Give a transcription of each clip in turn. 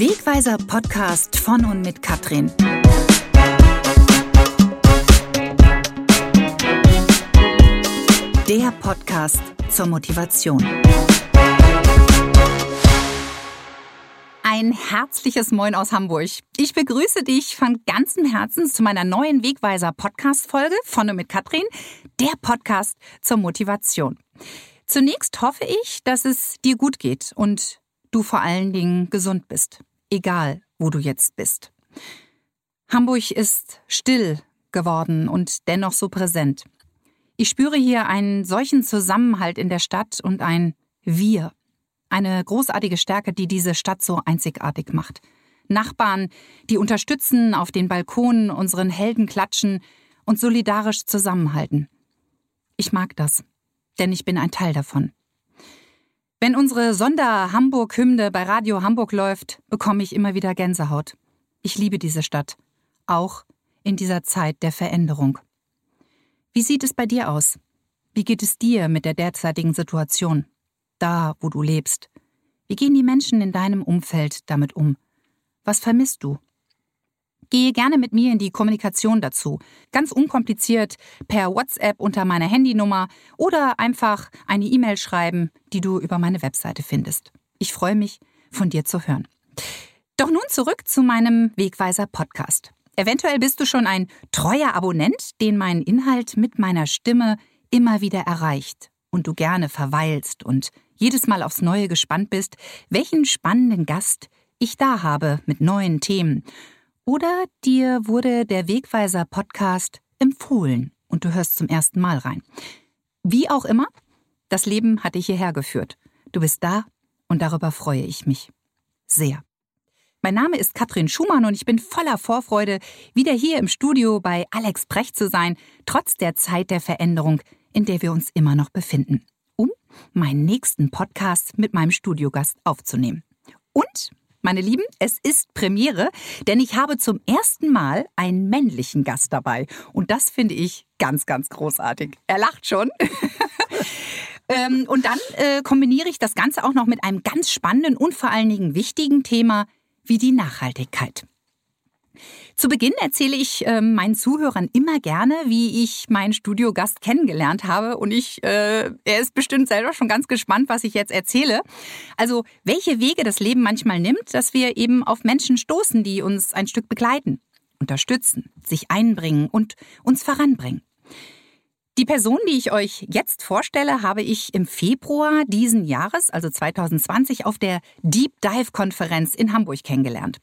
Wegweiser Podcast von und mit Katrin. Der Podcast zur Motivation. Ein herzliches Moin aus Hamburg. Ich begrüße dich von ganzem Herzen zu meiner neuen Wegweiser Podcast Folge von und mit Katrin, der Podcast zur Motivation. Zunächst hoffe ich, dass es dir gut geht und du vor allen Dingen gesund bist, egal wo du jetzt bist. Hamburg ist still geworden und dennoch so präsent. Ich spüre hier einen solchen Zusammenhalt in der Stadt und ein Wir. Eine großartige Stärke, die diese Stadt so einzigartig macht. Nachbarn, die unterstützen, auf den Balkonen unseren Helden klatschen und solidarisch zusammenhalten. Ich mag das denn ich bin ein Teil davon. Wenn unsere Sonder-Hamburg-Hymne bei Radio Hamburg läuft, bekomme ich immer wieder Gänsehaut. Ich liebe diese Stadt, auch in dieser Zeit der Veränderung. Wie sieht es bei dir aus? Wie geht es dir mit der derzeitigen Situation? Da, wo du lebst. Wie gehen die Menschen in deinem Umfeld damit um? Was vermisst du? Gehe gerne mit mir in die Kommunikation dazu. Ganz unkompliziert per WhatsApp unter meiner Handynummer oder einfach eine E-Mail schreiben, die du über meine Webseite findest. Ich freue mich, von dir zu hören. Doch nun zurück zu meinem Wegweiser Podcast. Eventuell bist du schon ein treuer Abonnent, den mein Inhalt mit meiner Stimme immer wieder erreicht und du gerne verweilst und jedes Mal aufs Neue gespannt bist, welchen spannenden Gast ich da habe mit neuen Themen oder dir wurde der Wegweiser Podcast empfohlen und du hörst zum ersten Mal rein. Wie auch immer, das Leben hat dich hierher geführt. Du bist da und darüber freue ich mich. Sehr. Mein Name ist Katrin Schumann und ich bin voller Vorfreude, wieder hier im Studio bei Alex Brecht zu sein, trotz der Zeit der Veränderung, in der wir uns immer noch befinden, um meinen nächsten Podcast mit meinem Studiogast aufzunehmen. Und meine Lieben, es ist Premiere, denn ich habe zum ersten Mal einen männlichen Gast dabei. Und das finde ich ganz, ganz großartig. Er lacht schon. ähm, und dann äh, kombiniere ich das Ganze auch noch mit einem ganz spannenden und vor allen Dingen wichtigen Thema wie die Nachhaltigkeit. Zu Beginn erzähle ich äh, meinen Zuhörern immer gerne, wie ich meinen Studiogast kennengelernt habe. Und ich, äh, er ist bestimmt selber schon ganz gespannt, was ich jetzt erzähle. Also, welche Wege das Leben manchmal nimmt, dass wir eben auf Menschen stoßen, die uns ein Stück begleiten, unterstützen, sich einbringen und uns voranbringen. Die Person, die ich euch jetzt vorstelle, habe ich im Februar diesen Jahres, also 2020, auf der Deep Dive Konferenz in Hamburg kennengelernt.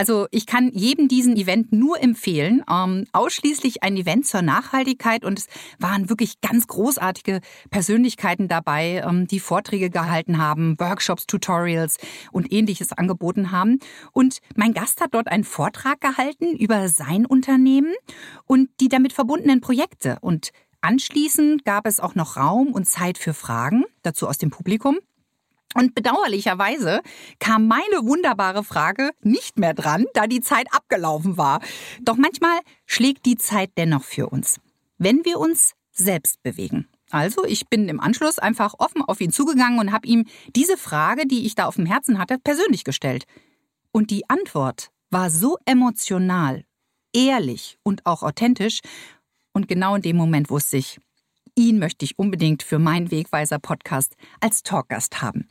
Also ich kann jedem diesen Event nur empfehlen. Ähm, ausschließlich ein Event zur Nachhaltigkeit und es waren wirklich ganz großartige Persönlichkeiten dabei, ähm, die Vorträge gehalten haben, Workshops, Tutorials und ähnliches angeboten haben. Und mein Gast hat dort einen Vortrag gehalten über sein Unternehmen und die damit verbundenen Projekte. Und anschließend gab es auch noch Raum und Zeit für Fragen, dazu aus dem Publikum. Und bedauerlicherweise kam meine wunderbare Frage nicht mehr dran, da die Zeit abgelaufen war. Doch manchmal schlägt die Zeit dennoch für uns, wenn wir uns selbst bewegen. Also, ich bin im Anschluss einfach offen auf ihn zugegangen und habe ihm diese Frage, die ich da auf dem Herzen hatte, persönlich gestellt. Und die Antwort war so emotional, ehrlich und auch authentisch. Und genau in dem Moment wusste ich, ihn möchte ich unbedingt für meinen Wegweiser-Podcast als Talkgast haben.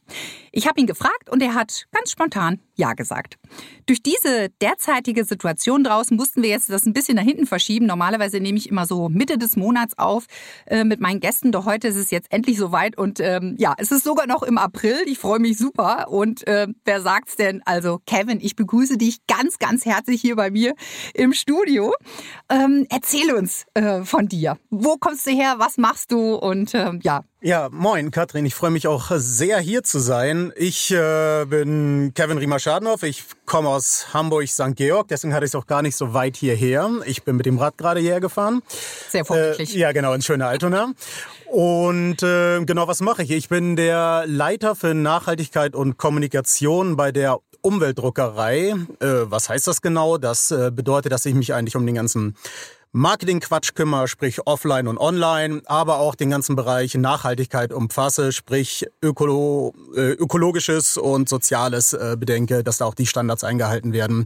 Ich habe ihn gefragt und er hat ganz spontan Ja gesagt. Durch diese derzeitige Situation draußen mussten wir jetzt das ein bisschen nach hinten verschieben. Normalerweise nehme ich immer so Mitte des Monats auf äh, mit meinen Gästen, doch heute ist es jetzt endlich soweit und ähm, ja, es ist sogar noch im April. Ich freue mich super und äh, wer sagt's denn? Also Kevin, ich begrüße dich ganz, ganz herzlich hier bei mir im Studio. Ähm, erzähl uns äh, von dir. Wo kommst du her? Was machst machst du und ähm, ja. Ja, moin Katrin, ich freue mich auch sehr hier zu sein. Ich äh, bin Kevin Riemer-Schadenhoff, ich komme aus Hamburg-St. Georg, deswegen hatte ich es auch gar nicht so weit hierher. Ich bin mit dem Rad gerade hierher gefahren. Sehr vorbildlich. Äh, ja, genau, in schöner Altona. Und äh, genau, was mache ich? Ich bin der Leiter für Nachhaltigkeit und Kommunikation bei der Umweltdruckerei. Äh, was heißt das genau? Das äh, bedeutet, dass ich mich eigentlich um den ganzen Marketing-Quatsch kümmere, sprich offline und online, aber auch den ganzen Bereich Nachhaltigkeit umfasse, sprich ökolo äh, ökologisches und soziales äh, bedenke, dass da auch die Standards eingehalten werden.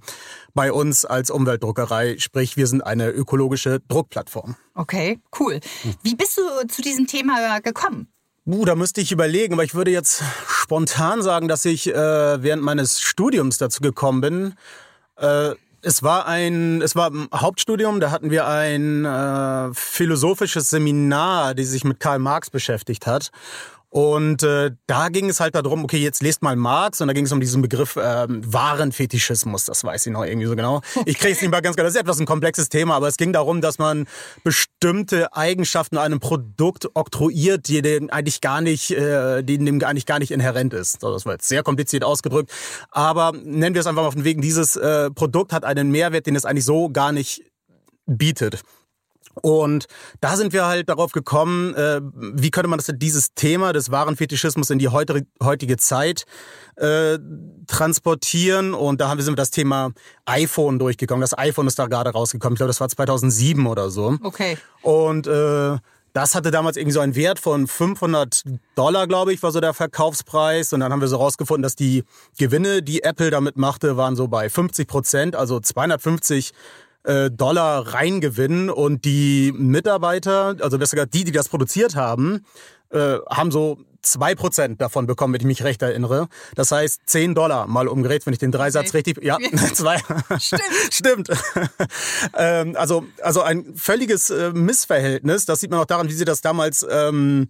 Bei uns als Umweltdruckerei, sprich wir sind eine ökologische Druckplattform. Okay, cool. Wie bist du zu diesem Thema gekommen? Uh, da müsste ich überlegen, aber ich würde jetzt spontan sagen, dass ich äh, während meines Studiums dazu gekommen bin. Äh, es war ein, es war ein Hauptstudium, da hatten wir ein äh, philosophisches Seminar, die sich mit Karl Marx beschäftigt hat. Und äh, da ging es halt darum, okay, jetzt lest mal Marx und da ging es um diesen Begriff ähm, Warenfetischismus, das weiß ich noch irgendwie so genau. Ich kriege es nicht mal ganz genau, das ist etwas ein komplexes Thema, aber es ging darum, dass man bestimmte Eigenschaften einem Produkt oktroyiert, die dem eigentlich gar nicht, äh, die dem eigentlich gar nicht inhärent ist. Das war jetzt sehr kompliziert ausgedrückt, aber nennen wir es einfach mal von wegen, dieses äh, Produkt hat einen Mehrwert, den es eigentlich so gar nicht bietet. Und da sind wir halt darauf gekommen, äh, wie könnte man das, dieses Thema des Warenfetischismus in die heutige Zeit äh, transportieren. Und da haben wir sind wir das Thema iPhone durchgekommen. Das iPhone ist da gerade rausgekommen. Ich glaube, das war 2007 oder so. Okay. Und äh, das hatte damals irgendwie so einen Wert von 500 Dollar, glaube ich, war so der Verkaufspreis. Und dann haben wir so rausgefunden, dass die Gewinne, die Apple damit machte, waren so bei 50 Prozent, also 250 äh, Dollar reingewinnen und die Mitarbeiter, also besser gesagt die, die das produziert haben, äh, haben so zwei Prozent davon bekommen, wenn ich mich recht erinnere. Das heißt zehn Dollar mal umgerät, wenn ich den Dreisatz okay. richtig, ja, zwei. Stimmt. Stimmt. ähm, also, also ein völliges äh, Missverhältnis. Das sieht man auch daran, wie sie das damals ähm,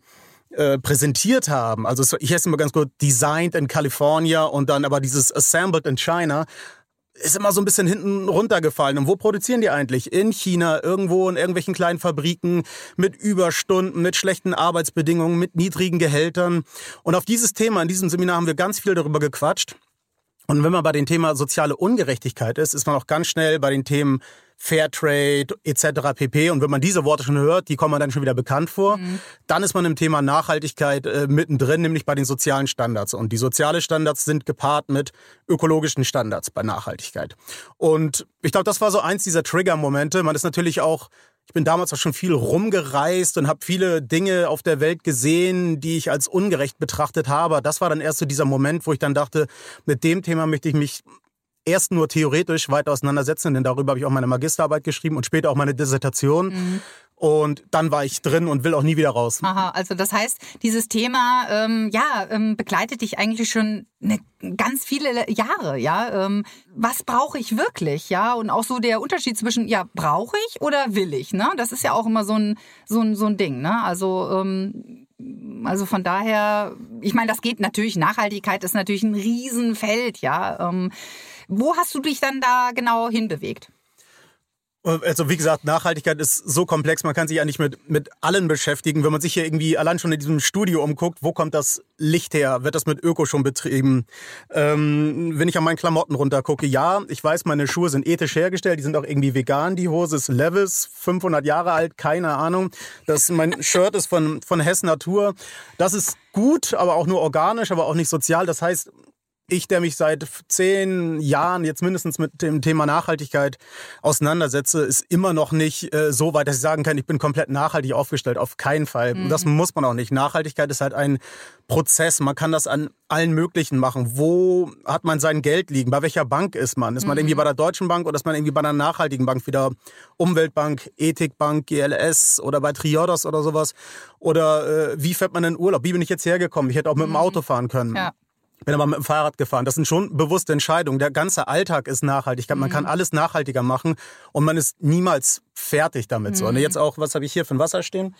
äh, präsentiert haben. Also ich heiße immer ganz gut Designed in California und dann aber dieses Assembled in China ist immer so ein bisschen hinten runtergefallen. Und wo produzieren die eigentlich? In China, irgendwo in irgendwelchen kleinen Fabriken mit Überstunden, mit schlechten Arbeitsbedingungen, mit niedrigen Gehältern. Und auf dieses Thema, in diesem Seminar haben wir ganz viel darüber gequatscht. Und wenn man bei dem Thema soziale Ungerechtigkeit ist, ist man auch ganz schnell bei den Themen Fairtrade etc. pp. Und wenn man diese Worte schon hört, die kommen dann schon wieder bekannt vor, mhm. dann ist man im Thema Nachhaltigkeit äh, mittendrin, nämlich bei den sozialen Standards. Und die sozialen Standards sind gepaart mit ökologischen Standards bei Nachhaltigkeit. Und ich glaube, das war so eins dieser Trigger-Momente. Man ist natürlich auch ich bin damals auch schon viel rumgereist und habe viele Dinge auf der Welt gesehen, die ich als ungerecht betrachtet habe. Das war dann erst so dieser Moment, wo ich dann dachte, mit dem Thema möchte ich mich erst nur theoretisch weiter auseinandersetzen, denn darüber habe ich auch meine Magisterarbeit geschrieben und später auch meine Dissertation. Mhm. Und dann war ich drin und will auch nie wieder raus. Aha, also das heißt, dieses Thema ähm, ja ähm, begleitet dich eigentlich schon eine, ganz viele Jahre, ja. Ähm, was brauche ich wirklich, ja? Und auch so der Unterschied zwischen ja brauche ich oder will ich, ne? Das ist ja auch immer so ein so ein so ein Ding, ne? Also ähm, also von daher, ich meine, das geht natürlich. Nachhaltigkeit ist natürlich ein Riesenfeld, ja. Ähm, wo hast du dich dann da genau hinbewegt? Also wie gesagt, Nachhaltigkeit ist so komplex, man kann sich nicht mit, mit allen beschäftigen. Wenn man sich hier irgendwie allein schon in diesem Studio umguckt, wo kommt das Licht her? Wird das mit Öko schon betrieben? Ähm, wenn ich an meinen Klamotten runtergucke, ja, ich weiß, meine Schuhe sind ethisch hergestellt, die sind auch irgendwie vegan. Die Hose ist Levis, 500 Jahre alt, keine Ahnung. Das, mein Shirt ist von, von Hess Natur. Das ist gut, aber auch nur organisch, aber auch nicht sozial. Das heißt, ich, der mich seit zehn Jahren jetzt mindestens mit dem Thema Nachhaltigkeit auseinandersetze, ist immer noch nicht äh, so weit, dass ich sagen kann, ich bin komplett nachhaltig aufgestellt. Auf keinen Fall. Mhm. Das muss man auch nicht. Nachhaltigkeit ist halt ein Prozess. Man kann das an allen möglichen machen. Wo hat man sein Geld liegen? Bei welcher Bank ist man? Ist man mhm. irgendwie bei der Deutschen Bank oder ist man irgendwie bei einer nachhaltigen Bank? Wieder Umweltbank, Ethikbank, GLS oder bei Triodos oder sowas? Oder äh, wie fährt man in Urlaub? Wie bin ich jetzt hergekommen? Ich hätte auch mit dem mhm. Auto fahren können. Ja bin aber mit dem Fahrrad gefahren. Das sind schon bewusste Entscheidungen. Der ganze Alltag ist nachhaltig. Man kann mhm. alles nachhaltiger machen und man ist niemals fertig damit. So. Und mhm. jetzt auch, was habe ich hier für ein Wasser stehen?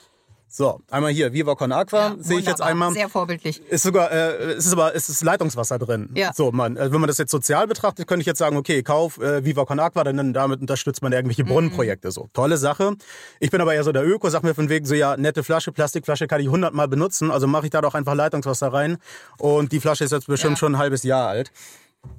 So, einmal hier, Viva Con Aqua, ja, sehe ich jetzt einmal. Sehr vorbildlich. Ist sogar, äh, es ist aber, es ist Leitungswasser drin. Ja. So, man, äh, wenn man das jetzt sozial betrachtet, könnte ich jetzt sagen, okay, kauf äh, Viva Con Aqua, denn damit unterstützt man irgendwelche mhm. Brunnenprojekte. So, tolle Sache. Ich bin aber eher so der Öko, sag mir von wegen so, ja, nette Flasche, Plastikflasche kann ich hundertmal benutzen, also mache ich da doch einfach Leitungswasser rein. Und die Flasche ist jetzt bestimmt ja. schon ein halbes Jahr alt.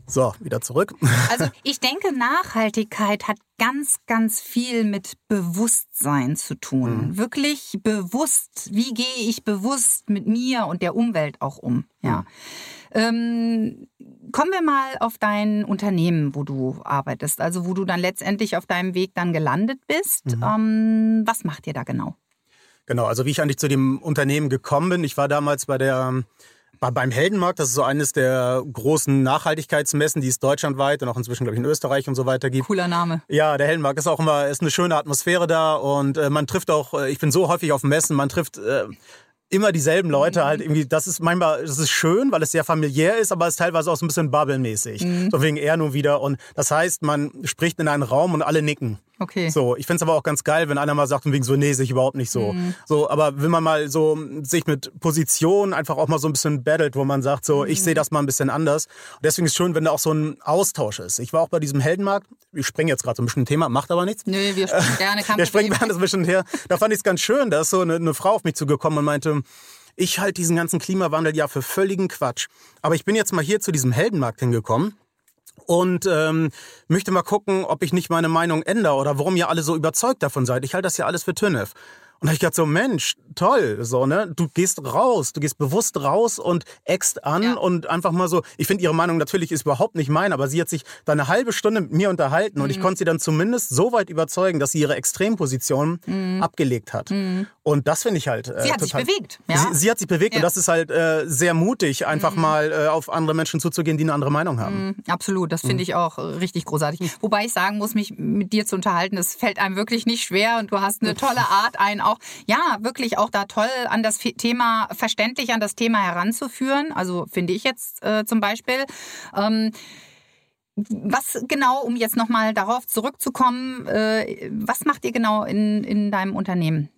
So, wieder zurück. Also ich denke, Nachhaltigkeit hat ganz, ganz viel mit Bewusstsein zu tun. Mhm. Wirklich bewusst. Wie gehe ich bewusst mit mir und der Umwelt auch um? Ja. Mhm. Ähm, kommen wir mal auf dein Unternehmen, wo du arbeitest, also wo du dann letztendlich auf deinem Weg dann gelandet bist. Mhm. Ähm, was macht ihr da genau? Genau, also wie ich eigentlich zu dem Unternehmen gekommen bin, ich war damals bei der beim Heldenmarkt, das ist so eines der großen Nachhaltigkeitsmessen, die es deutschlandweit und auch inzwischen, glaube ich, in Österreich und so weiter gibt. Cooler Name. Ja, der Heldenmarkt ist auch immer, ist eine schöne Atmosphäre da und äh, man trifft auch, äh, ich bin so häufig auf Messen, man trifft äh, immer dieselben Leute mhm. halt irgendwie, das ist manchmal, das ist schön, weil es sehr familiär ist, aber es ist teilweise auch so ein bisschen bubblemäßig. Mhm. So wegen er nun wieder. Und das heißt, man spricht in einen Raum und alle nicken. Okay. So, ich finde es aber auch ganz geil, wenn einer mal sagt, wegen so, nee, sehe ich überhaupt nicht so. Mhm. So, aber wenn man mal so sich mit Position einfach auch mal so ein bisschen battelt, wo man sagt, so, mhm. ich sehe das mal ein bisschen anders. Und deswegen ist es schön, wenn da auch so ein Austausch ist. Ich war auch bei diesem Heldenmarkt, ich springe jetzt gerade so ein bisschen ein Thema, macht aber nichts. Nö, wir springen gerne. wir springen gerne ein bisschen her. Da fand ich es ganz schön, da ist so eine, eine Frau auf mich zugekommen und meinte, ich halte diesen ganzen Klimawandel ja für völligen Quatsch. Aber ich bin jetzt mal hier zu diesem Heldenmarkt hingekommen und ähm, möchte mal gucken, ob ich nicht meine Meinung ändere oder warum ihr alle so überzeugt davon seid. Ich halte das ja alles für Tünnef. Und da ich gedacht so, Mensch, toll, so, ne? Du gehst raus, du gehst bewusst raus und eckst an ja. und einfach mal so, ich finde ihre Meinung natürlich ist überhaupt nicht meine, aber sie hat sich da eine halbe Stunde mit mir unterhalten mhm. und ich mhm. konnte sie dann zumindest so weit überzeugen, dass sie ihre Extremposition mhm. abgelegt hat. Mhm. Und das finde ich halt. Äh, sie hat total, sich bewegt. Ja? Sie, sie hat sich bewegt ja. und das ist halt äh, sehr mutig, einfach mhm. mal äh, auf andere Menschen zuzugehen, die eine andere Meinung haben. Mhm. Absolut, das finde ich auch richtig großartig. Wobei ich sagen muss, mich mit dir zu unterhalten, das fällt einem wirklich nicht schwer und du hast eine tolle Art, einen auch auch, ja, wirklich auch da toll an das Thema, verständlich an das Thema heranzuführen. Also finde ich jetzt äh, zum Beispiel. Ähm, was genau, um jetzt nochmal darauf zurückzukommen, äh, was macht ihr genau in, in deinem Unternehmen?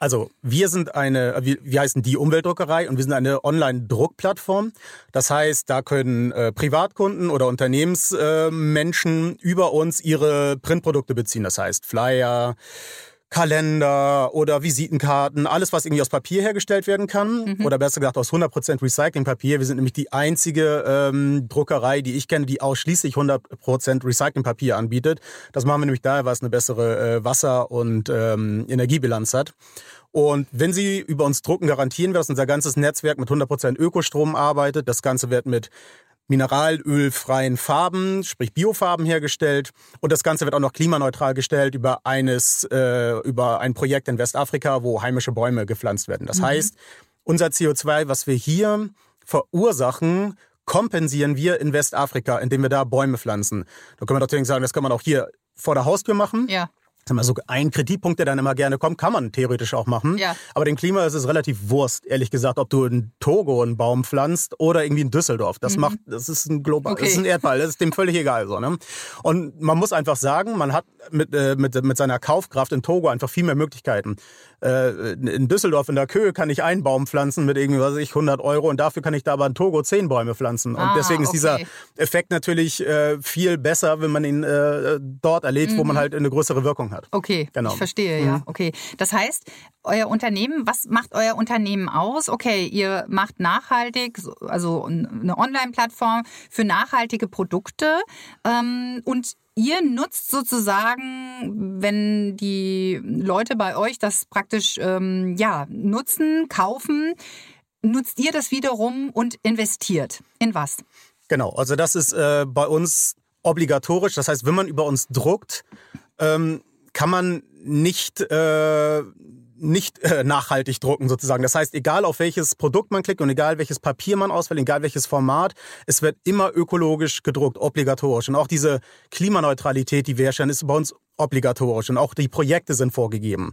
Also wir sind eine, wir, wir heißen die Umweltdruckerei und wir sind eine Online-Druckplattform. Das heißt, da können äh, Privatkunden oder Unternehmensmenschen äh, über uns ihre Printprodukte beziehen. Das heißt Flyer, Kalender oder Visitenkarten, alles, was irgendwie aus Papier hergestellt werden kann. Mhm. Oder besser gesagt aus 100% Recyclingpapier. Wir sind nämlich die einzige ähm, Druckerei, die ich kenne, die ausschließlich 100% Recyclingpapier anbietet. Das machen wir nämlich daher, weil es eine bessere äh, Wasser- und ähm, Energiebilanz hat. Und wenn Sie über uns drucken, garantieren wir, dass unser ganzes Netzwerk mit 100% Ökostrom arbeitet. Das Ganze wird mit mineralölfreien Farben, sprich Biofarben hergestellt. Und das Ganze wird auch noch klimaneutral gestellt über eines, äh, über ein Projekt in Westafrika, wo heimische Bäume gepflanzt werden. Das mhm. heißt, unser CO2, was wir hier verursachen, kompensieren wir in Westafrika, indem wir da Bäume pflanzen. Da können wir natürlich sagen, das kann man auch hier vor der Haustür machen. Ja mal so ein Kritikpunkt, der dann immer gerne kommt, kann man theoretisch auch machen. Ja. Aber dem Klima ist es relativ Wurst, ehrlich gesagt, ob du in Togo einen Baum pflanzt oder irgendwie in Düsseldorf. Das mhm. macht, das ist ein global, okay. das ist ein Erdball, das ist dem völlig egal so. Ne? Und man muss einfach sagen, man hat mit, äh, mit, mit seiner Kaufkraft in Togo einfach viel mehr Möglichkeiten. Äh, in Düsseldorf in der Köhe kann ich einen Baum pflanzen mit irgendwie, was weiß ich, 100 Euro und dafür kann ich da aber in Togo zehn Bäume pflanzen. Und ah, deswegen ist okay. dieser Effekt natürlich äh, viel besser, wenn man ihn äh, dort erlebt, mhm. wo man mhm. halt eine größere Wirkung hat. Okay, genau. ich verstehe, mhm. ja. Okay. Das heißt, euer Unternehmen, was macht euer Unternehmen aus? Okay, ihr macht nachhaltig, also eine Online-Plattform für nachhaltige Produkte ähm, und ihr nutzt sozusagen, wenn die Leute bei euch das praktisch ähm, ja, nutzen, kaufen, nutzt ihr das wiederum und investiert. In was? Genau, also das ist äh, bei uns obligatorisch. Das heißt, wenn man über uns druckt, ähm, kann man nicht äh, nicht äh, nachhaltig drucken sozusagen. Das heißt, egal auf welches Produkt man klickt und egal welches Papier man auswählt, egal welches Format, es wird immer ökologisch gedruckt, obligatorisch. Und auch diese Klimaneutralität, die wir herstellen, ist bei uns obligatorisch und auch die Projekte sind vorgegeben.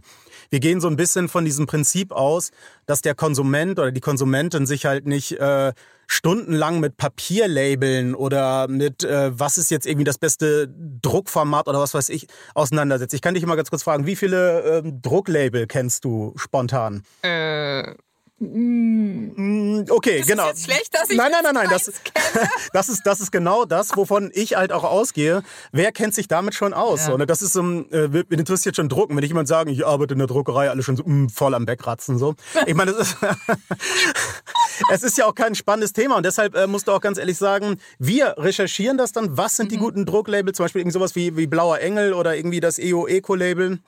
Wir gehen so ein bisschen von diesem Prinzip aus, dass der Konsument oder die Konsumentin sich halt nicht äh, stundenlang mit Papierlabeln oder mit äh, was ist jetzt irgendwie das beste Druckformat oder was weiß ich auseinandersetzt. Ich kann dich immer ganz kurz fragen, wie viele äh, Drucklabel kennst du spontan? Äh Mm, okay, ist genau. Ist schlecht, dass ich nein, nein, nein, nein. Das, das ist das ist genau das, wovon ich halt auch ausgehe. Wer kennt sich damit schon aus? Ja. So, ne? Das ist so, äh, mir interessiert schon Drucken. Wenn ich jemand sagen, ich arbeite in der Druckerei, alle schon so mm, voll am Wegkratzen so. Ich meine, es ist, es ist ja auch kein spannendes Thema und deshalb äh, musst du auch ganz ehrlich sagen, wir recherchieren das dann. Was sind die mhm. guten Drucklabel? Zum Beispiel irgend sowas wie wie blauer Engel oder irgendwie das EO Eco Label.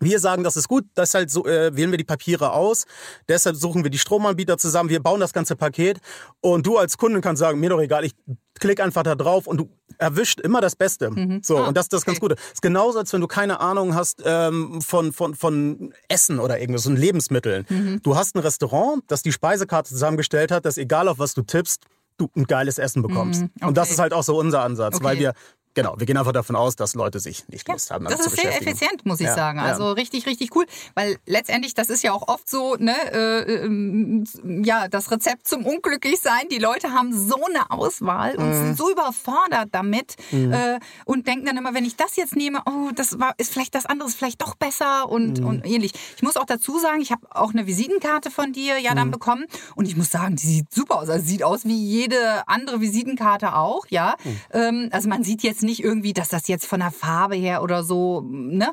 Wir sagen, das ist gut, deshalb so, äh, wählen wir die Papiere aus, deshalb suchen wir die Stromanbieter zusammen, wir bauen das ganze Paket und du als Kunde kannst sagen, mir doch egal, ich klick einfach da drauf und du erwischt immer das Beste. Mhm. So, ah, und das ist das okay. ganz Gute. ist genauso, als wenn du keine Ahnung hast ähm, von, von, von Essen oder irgendwas, so Lebensmitteln. Mhm. Du hast ein Restaurant, das die Speisekarte zusammengestellt hat, dass egal auf was du tippst, du ein geiles Essen bekommst. Mhm. Okay. Und das ist halt auch so unser Ansatz, okay. weil wir Genau, wir gehen einfach davon aus, dass Leute sich nicht ja, Lust haben. Das ist sehr effizient, muss ich ja, sagen. Also ja. richtig, richtig cool. Weil letztendlich, das ist ja auch oft so, ne, äh, äh, ja, das Rezept zum Unglücklichsein. Die Leute haben so eine Auswahl und mhm. sind so überfordert damit mhm. äh, und denken dann immer, wenn ich das jetzt nehme, oh, das war, ist vielleicht das andere, ist vielleicht doch besser und, mhm. und ähnlich. Ich muss auch dazu sagen, ich habe auch eine Visitenkarte von dir ja dann mhm. bekommen und ich muss sagen, die sieht super aus. Also sieht aus wie jede andere Visitenkarte auch, ja. Mhm. Ähm, also man sieht jetzt jetzt nicht irgendwie, dass das jetzt von der Farbe her oder so ne,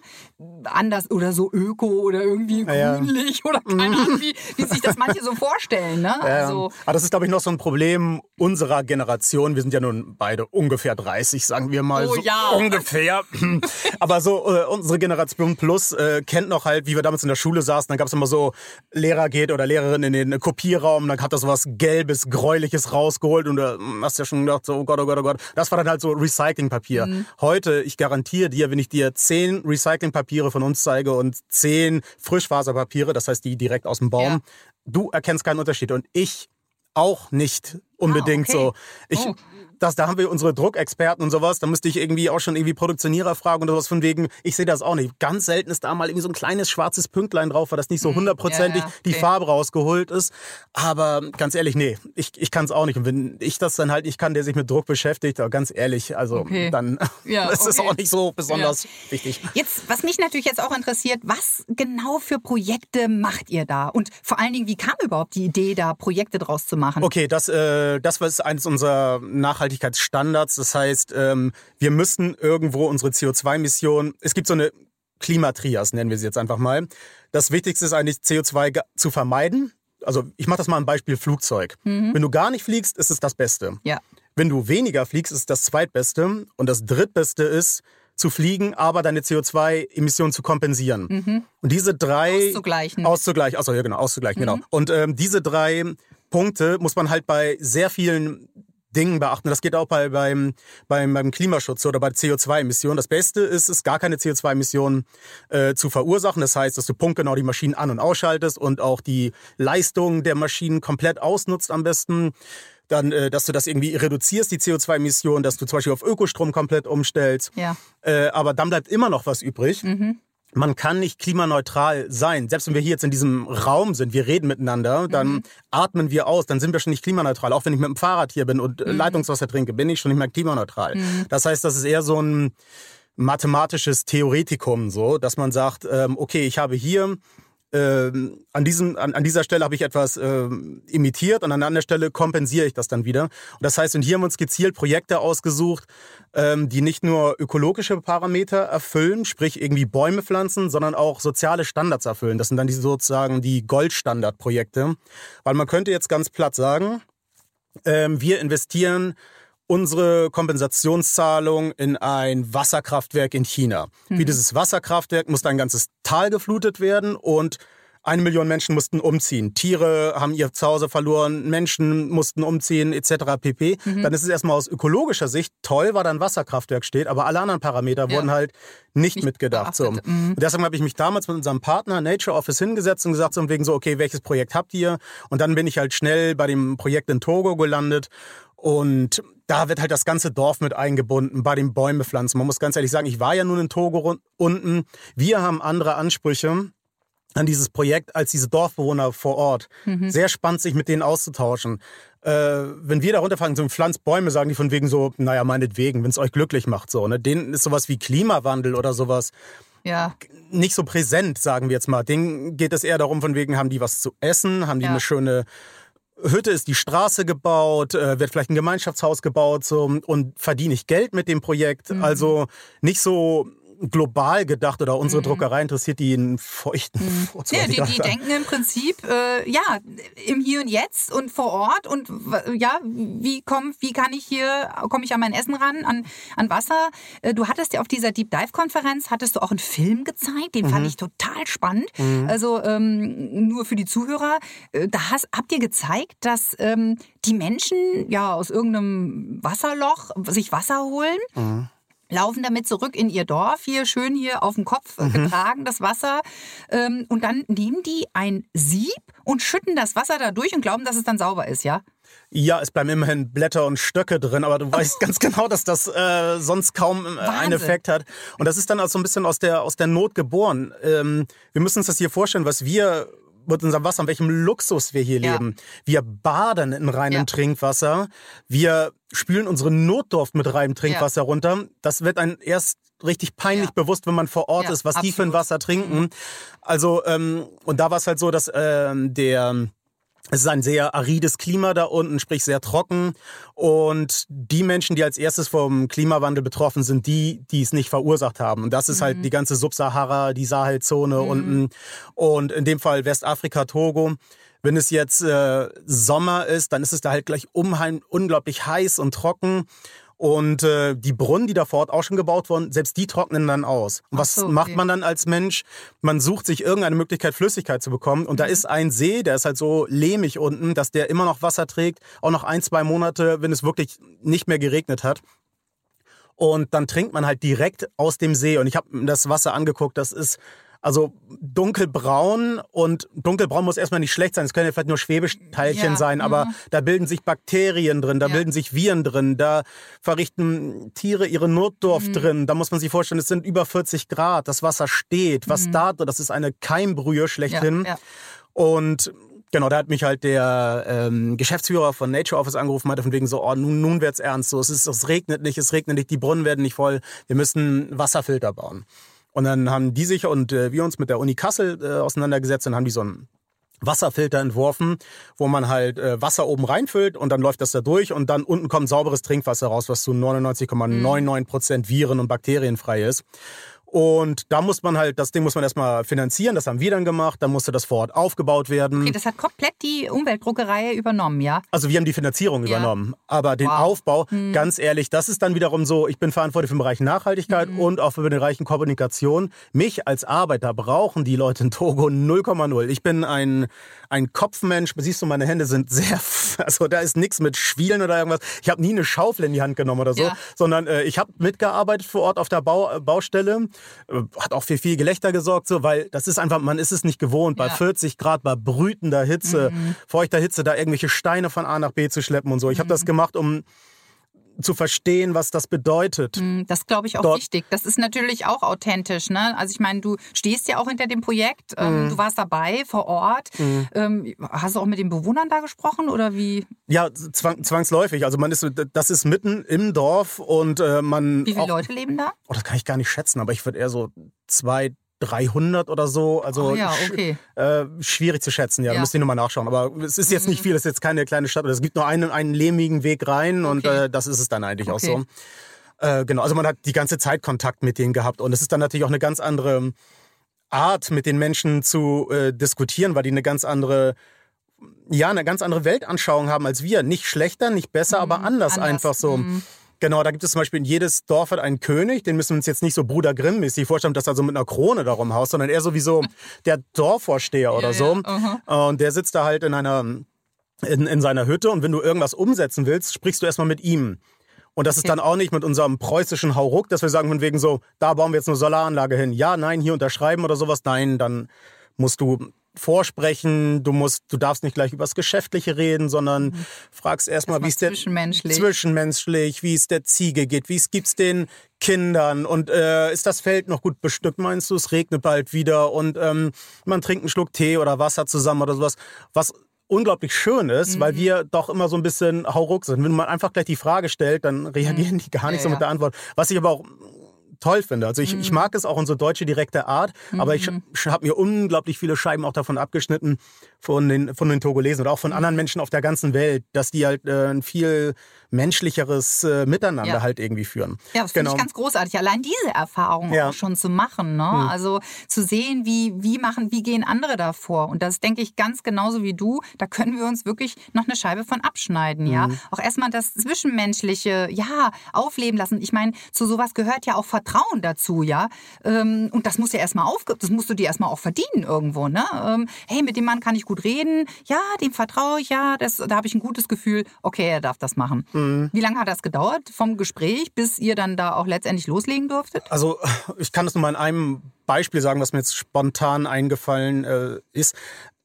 anders oder so öko oder irgendwie grünlich ja. oder keine mhm. Ahnung, wie, wie sich das manche so vorstellen. Ne? Ja. Also, Aber das ist, glaube ich, noch so ein Problem unserer Generation. Wir sind ja nun beide ungefähr 30, sagen wir mal. Oh, so ja. Ungefähr. Aber so äh, unsere Generation Plus äh, kennt noch halt, wie wir damals in der Schule saßen, dann gab es immer so, Lehrer geht oder Lehrerin in den Kopierraum, dann hat er so was Gelbes, Gräuliches rausgeholt und du hast ja schon gedacht, so, oh Gott, oh Gott, oh Gott. Das war dann halt so Recycling Recyclingpapier. Mhm. Heute, ich garantiere dir, wenn ich dir zehn Recyclingpapiere von uns zeige und zehn Frischfaserpapiere, das heißt die direkt aus dem Baum, ja. du erkennst keinen Unterschied und ich auch nicht unbedingt ah, okay. so. Ich, oh das, da haben wir unsere Druckexperten und sowas. Da müsste ich irgendwie auch schon irgendwie Produktionierer fragen und sowas von wegen, ich sehe das auch nicht. Ganz selten ist da mal irgendwie so ein kleines schwarzes Pünktlein drauf, weil das nicht so mhm. hundertprozentig ja, ja. die Farbe rausgeholt ist. Aber ganz ehrlich, nee, ich, ich kann es auch nicht. Und wenn ich das dann halt nicht kann, der sich mit Druck beschäftigt, ganz ehrlich, also okay. dann ja, ist es okay. auch nicht so besonders wichtig. Jetzt, was mich natürlich jetzt auch interessiert, was genau für Projekte macht ihr da? Und vor allen Dingen, wie kam überhaupt die Idee, da Projekte draus zu machen? Okay, das, äh, das war eines unserer Nachhaltigkeits Nachhaltigkeitsstandards. Das heißt, ähm, wir müssen irgendwo unsere CO2-Emissionen, es gibt so eine Klimatrias, nennen wir sie jetzt einfach mal. Das Wichtigste ist eigentlich, CO2 zu vermeiden. Also ich mache das mal ein Beispiel Flugzeug. Mhm. Wenn du gar nicht fliegst, ist es das Beste. Ja. Wenn du weniger fliegst, ist es das zweitbeste. Und das drittbeste ist, zu fliegen, aber deine CO2-Emissionen zu kompensieren. Mhm. Und diese drei... Auszugleichen. Auszugleichen, achso, ja genau, auszugleichen, genau. mhm. genau. Und ähm, diese drei Punkte muss man halt bei sehr vielen Dingen beachten. Das geht auch bei, beim, beim, beim Klimaschutz oder bei CO2-Emissionen. Das Beste ist es, gar keine CO2-Emissionen äh, zu verursachen. Das heißt, dass du punktgenau die Maschinen an- und ausschaltest und auch die Leistung der Maschinen komplett ausnutzt am besten dann, äh, dass du das irgendwie reduzierst, die CO2-Emissionen, dass du zum Beispiel auf Ökostrom komplett umstellst. Ja. Äh, aber dann bleibt immer noch was übrig. Mhm man kann nicht klimaneutral sein. Selbst wenn wir hier jetzt in diesem Raum sind, wir reden miteinander, dann mhm. atmen wir aus, dann sind wir schon nicht klimaneutral. Auch wenn ich mit dem Fahrrad hier bin und mhm. Leitungswasser trinke, bin ich schon nicht mehr klimaneutral. Mhm. Das heißt, das ist eher so ein mathematisches Theoretikum, so, dass man sagt, ähm, okay, ich habe hier ähm, an, diesem, an, an dieser Stelle habe ich etwas ähm, imitiert und an einer anderen Stelle kompensiere ich das dann wieder. Und das heißt, und hier haben wir uns gezielt Projekte ausgesucht, ähm, die nicht nur ökologische Parameter erfüllen, sprich irgendwie Bäume pflanzen, sondern auch soziale Standards erfüllen. Das sind dann die sozusagen die Goldstandardprojekte. Weil man könnte jetzt ganz platt sagen, ähm, wir investieren unsere Kompensationszahlung in ein Wasserkraftwerk in China. Mhm. Wie dieses Wasserkraftwerk muss ein ganzes Tal geflutet werden und eine Million Menschen mussten umziehen. Tiere haben ihr Zuhause verloren, Menschen mussten umziehen, etc. pp. Mhm. Dann ist es erstmal aus ökologischer Sicht toll, weil da ein Wasserkraftwerk steht, aber alle anderen Parameter ja. wurden halt nicht, nicht mitgedacht. So. Mhm. Und deswegen habe ich mich damals mit unserem Partner Nature Office hingesetzt und gesagt, so wegen so, okay, welches Projekt habt ihr? Und dann bin ich halt schnell bei dem Projekt in Togo gelandet und da wird halt das ganze Dorf mit eingebunden bei den Bäume pflanzen. Man muss ganz ehrlich sagen, ich war ja nun in Togo unten. Wir haben andere Ansprüche an dieses Projekt als diese Dorfbewohner vor Ort. Mhm. Sehr spannend, sich mit denen auszutauschen. Äh, wenn wir da runterfahren, so pflanzt Bäume, sagen die von wegen so, naja, meinetwegen, wenn es euch glücklich macht. So, ne? Denen ist sowas wie Klimawandel oder sowas ja. nicht so präsent, sagen wir jetzt mal. Denen geht es eher darum, von wegen, haben die was zu essen, haben die ja. eine schöne Hütte ist die Straße gebaut, äh, wird vielleicht ein Gemeinschaftshaus gebaut so, und verdiene ich Geld mit dem Projekt. Mhm. Also nicht so global gedacht oder unsere mhm. Druckerei interessiert die einen feuchten mhm. Ja, die, die denken im Prinzip, äh, ja, im Hier und Jetzt und vor Ort und ja, wie komm, wie kann ich hier, komme ich an mein Essen ran, an, an Wasser? Äh, du hattest ja auf dieser Deep Dive Konferenz, hattest du auch einen Film gezeigt, den mhm. fand ich total spannend. Mhm. Also ähm, nur für die Zuhörer, äh, da hast, habt ihr gezeigt, dass ähm, die Menschen ja aus irgendeinem Wasserloch sich Wasser holen. Laufen damit zurück in ihr Dorf, hier schön hier auf dem Kopf mhm. getragen, das Wasser. Ähm, und dann nehmen die ein Sieb und schütten das Wasser da durch und glauben, dass es dann sauber ist, ja? Ja, es bleiben immerhin Blätter und Stöcke drin, aber du weißt ganz genau, dass das äh, sonst kaum äh, einen Effekt hat. Und das ist dann also ein bisschen aus der, aus der Not geboren. Ähm, wir müssen uns das hier vorstellen, was wir mit unserem Wasser, in welchem Luxus wir hier ja. leben. Wir baden in reinem ja. Trinkwasser. Wir spülen unsere Notdurft mit reinem Trinkwasser ja. runter. Das wird einem erst richtig peinlich bewusst, wenn man vor Ort ist, was absolut. die für ein Wasser trinken. Mhm. Also, ähm, und da war es halt so, dass ähm, der es ist ein sehr arides Klima da unten, sprich sehr trocken. Und die Menschen, die als erstes vom Klimawandel betroffen sind, die, die es nicht verursacht haben. Und das ist halt mhm. halt die ganze Subsahara, die Sahelzone mhm. unten. Und in dem Fall Westafrika, Togo. Wenn es jetzt äh, Sommer ist, dann ist es da halt gleich unheim, unglaublich heiß und trocken. Und äh, die Brunnen, die da vor Ort auch schon gebaut wurden, selbst die trocknen dann aus. Und was so, okay. macht man dann als Mensch? Man sucht sich irgendeine Möglichkeit, Flüssigkeit zu bekommen. Und mhm. da ist ein See, der ist halt so lehmig unten, dass der immer noch Wasser trägt, auch noch ein, zwei Monate, wenn es wirklich nicht mehr geregnet hat. Und dann trinkt man halt direkt aus dem See. Und ich habe das Wasser angeguckt, das ist also dunkelbraun und dunkelbraun muss erstmal nicht schlecht sein. Es können ja vielleicht nur Schwebesteilchen ja, sein, aber mhm. da bilden sich Bakterien drin, da ja. bilden sich Viren drin, da verrichten Tiere ihre Notdurft mhm. drin. Da muss man sich vorstellen, es sind über 40 Grad, das Wasser steht. Was mhm. da, das ist eine Keimbrühe schlechthin. Ja, und Genau, da hat mich halt der ähm, Geschäftsführer von Nature Office angerufen, meinte von wegen so, oh, nun, nun wird's ernst, so, es, ist, es regnet nicht, es regnet nicht, die Brunnen werden nicht voll, wir müssen Wasserfilter bauen. Und dann haben die sich und äh, wir uns mit der Uni Kassel äh, auseinandergesetzt und haben die so einen Wasserfilter entworfen, wo man halt äh, Wasser oben reinfüllt und dann läuft das da durch und dann unten kommt sauberes Trinkwasser raus, was zu 99,99 Prozent Viren- und bakterienfrei ist. Und da muss man halt, das Ding muss man erstmal finanzieren, das haben wir dann gemacht, dann musste das vor Ort aufgebaut werden. Okay, das hat komplett die Umweltdruckerei übernommen, ja? Also wir haben die Finanzierung ja. übernommen, aber den wow. Aufbau, hm. ganz ehrlich, das ist dann wiederum so, ich bin verantwortlich für den Bereich Nachhaltigkeit hm. und auch für den Bereich Kommunikation. Mich als Arbeiter brauchen die Leute in Togo 0,0. Ich bin ein, ein Kopfmensch, siehst du, meine Hände sind sehr, also da ist nichts mit Schwielen oder irgendwas. Ich habe nie eine Schaufel in die Hand genommen oder so, ja. sondern äh, ich habe mitgearbeitet vor Ort auf der Bau, äh, Baustelle hat auch für viel Gelächter gesorgt, so, weil das ist einfach, man ist es nicht gewohnt, bei 40 Grad, bei brütender Hitze, mhm. feuchter Hitze, da irgendwelche Steine von A nach B zu schleppen und so. Ich habe das mhm. gemacht, um zu verstehen, was das bedeutet. Mhm, das glaube ich auch Dort. wichtig. Das ist natürlich auch authentisch. Ne? Also ich meine, du stehst ja auch hinter dem Projekt, mhm. du warst dabei vor Ort. Mhm. Hast du auch mit den Bewohnern da gesprochen oder wie? Ja, zwang, zwangsläufig. Also man ist, das ist mitten im Dorf und äh, man. Wie viele auch, Leute leben da? Oh, das kann ich gar nicht schätzen, aber ich würde eher so zwei, 300 oder so. Also oh ja, okay. sch äh, schwierig zu schätzen, ja. ja. Da müsst ihr nochmal nachschauen. Aber es ist jetzt nicht mhm. viel, es ist jetzt keine kleine Stadt. Es gibt nur einen, einen lehmigen Weg rein okay. und äh, das ist es dann eigentlich okay. auch so. Äh, genau, also man hat die ganze Zeit Kontakt mit denen gehabt und es ist dann natürlich auch eine ganz andere Art, mit den Menschen zu äh, diskutieren, weil die eine ganz andere ja, eine ganz andere Weltanschauung haben als wir. Nicht schlechter, nicht besser, mhm, aber anders, anders, einfach so. Mhm. Genau, da gibt es zum Beispiel in jedes Dorf hat einen König, den müssen wir uns jetzt nicht so Bruder Grimm-mäßig vorstellen, dass er so mit einer Krone darum haust, sondern eher sowieso der Dorfvorsteher oder ja, so. Ja, und der sitzt da halt in einer, in, in seiner Hütte und wenn du irgendwas umsetzen willst, sprichst du erstmal mit ihm. Und das ist dann auch nicht mit unserem preußischen Hauruck, dass wir sagen von wegen so, da bauen wir jetzt eine Solaranlage hin. Ja, nein, hier unterschreiben oder sowas. Nein, dann musst du vorsprechen, du musst, du darfst nicht gleich übers Geschäftliche reden, sondern mhm. fragst erstmal, wie es der zwischenmenschlich. zwischenmenschlich, wie es der Ziege geht, wie es gibt's den Kindern und äh, ist das Feld noch gut bestückt? Meinst du, es regnet bald wieder und ähm, man trinkt einen Schluck Tee oder Wasser zusammen oder sowas, was unglaublich schön ist, mhm. weil wir doch immer so ein bisschen hauruck sind. Wenn man einfach gleich die Frage stellt, dann reagieren mhm. die gar nicht ja, so mit der Antwort. Was ich aber auch toll finde. Also ich, mhm. ich mag es auch unsere deutsche direkte Art, mhm. aber ich, ich habe mir unglaublich viele Scheiben auch davon abgeschnitten von den, von den Togolesen oder auch von mhm. anderen Menschen auf der ganzen Welt, dass die halt äh, ein viel menschlicheres äh, Miteinander ja. halt irgendwie führen. Ja, das genau. finde ich ganz großartig. Allein diese Erfahrung ja. auch schon zu machen, ne? Mhm. Also zu sehen, wie, wie machen, wie gehen andere davor. Und das denke ich ganz genauso wie du. Da können wir uns wirklich noch eine Scheibe von abschneiden, ja. Mhm. Auch erstmal das Zwischenmenschliche, ja, aufleben lassen. Ich meine, zu sowas gehört ja auch Vertrauen dazu, ja. Ähm, und das muss ja erstmal auf, das musst du dir erstmal auch verdienen irgendwo, ne? Ähm, hey, mit dem Mann kann ich gut reden, ja, dem vertraue ich, ja, das, da habe ich ein gutes Gefühl, okay, er darf das machen. Mhm. Wie lange hat das gedauert vom Gespräch, bis ihr dann da auch letztendlich loslegen durftet? Also ich kann das nur mal in einem Beispiel sagen, was mir jetzt spontan eingefallen äh, ist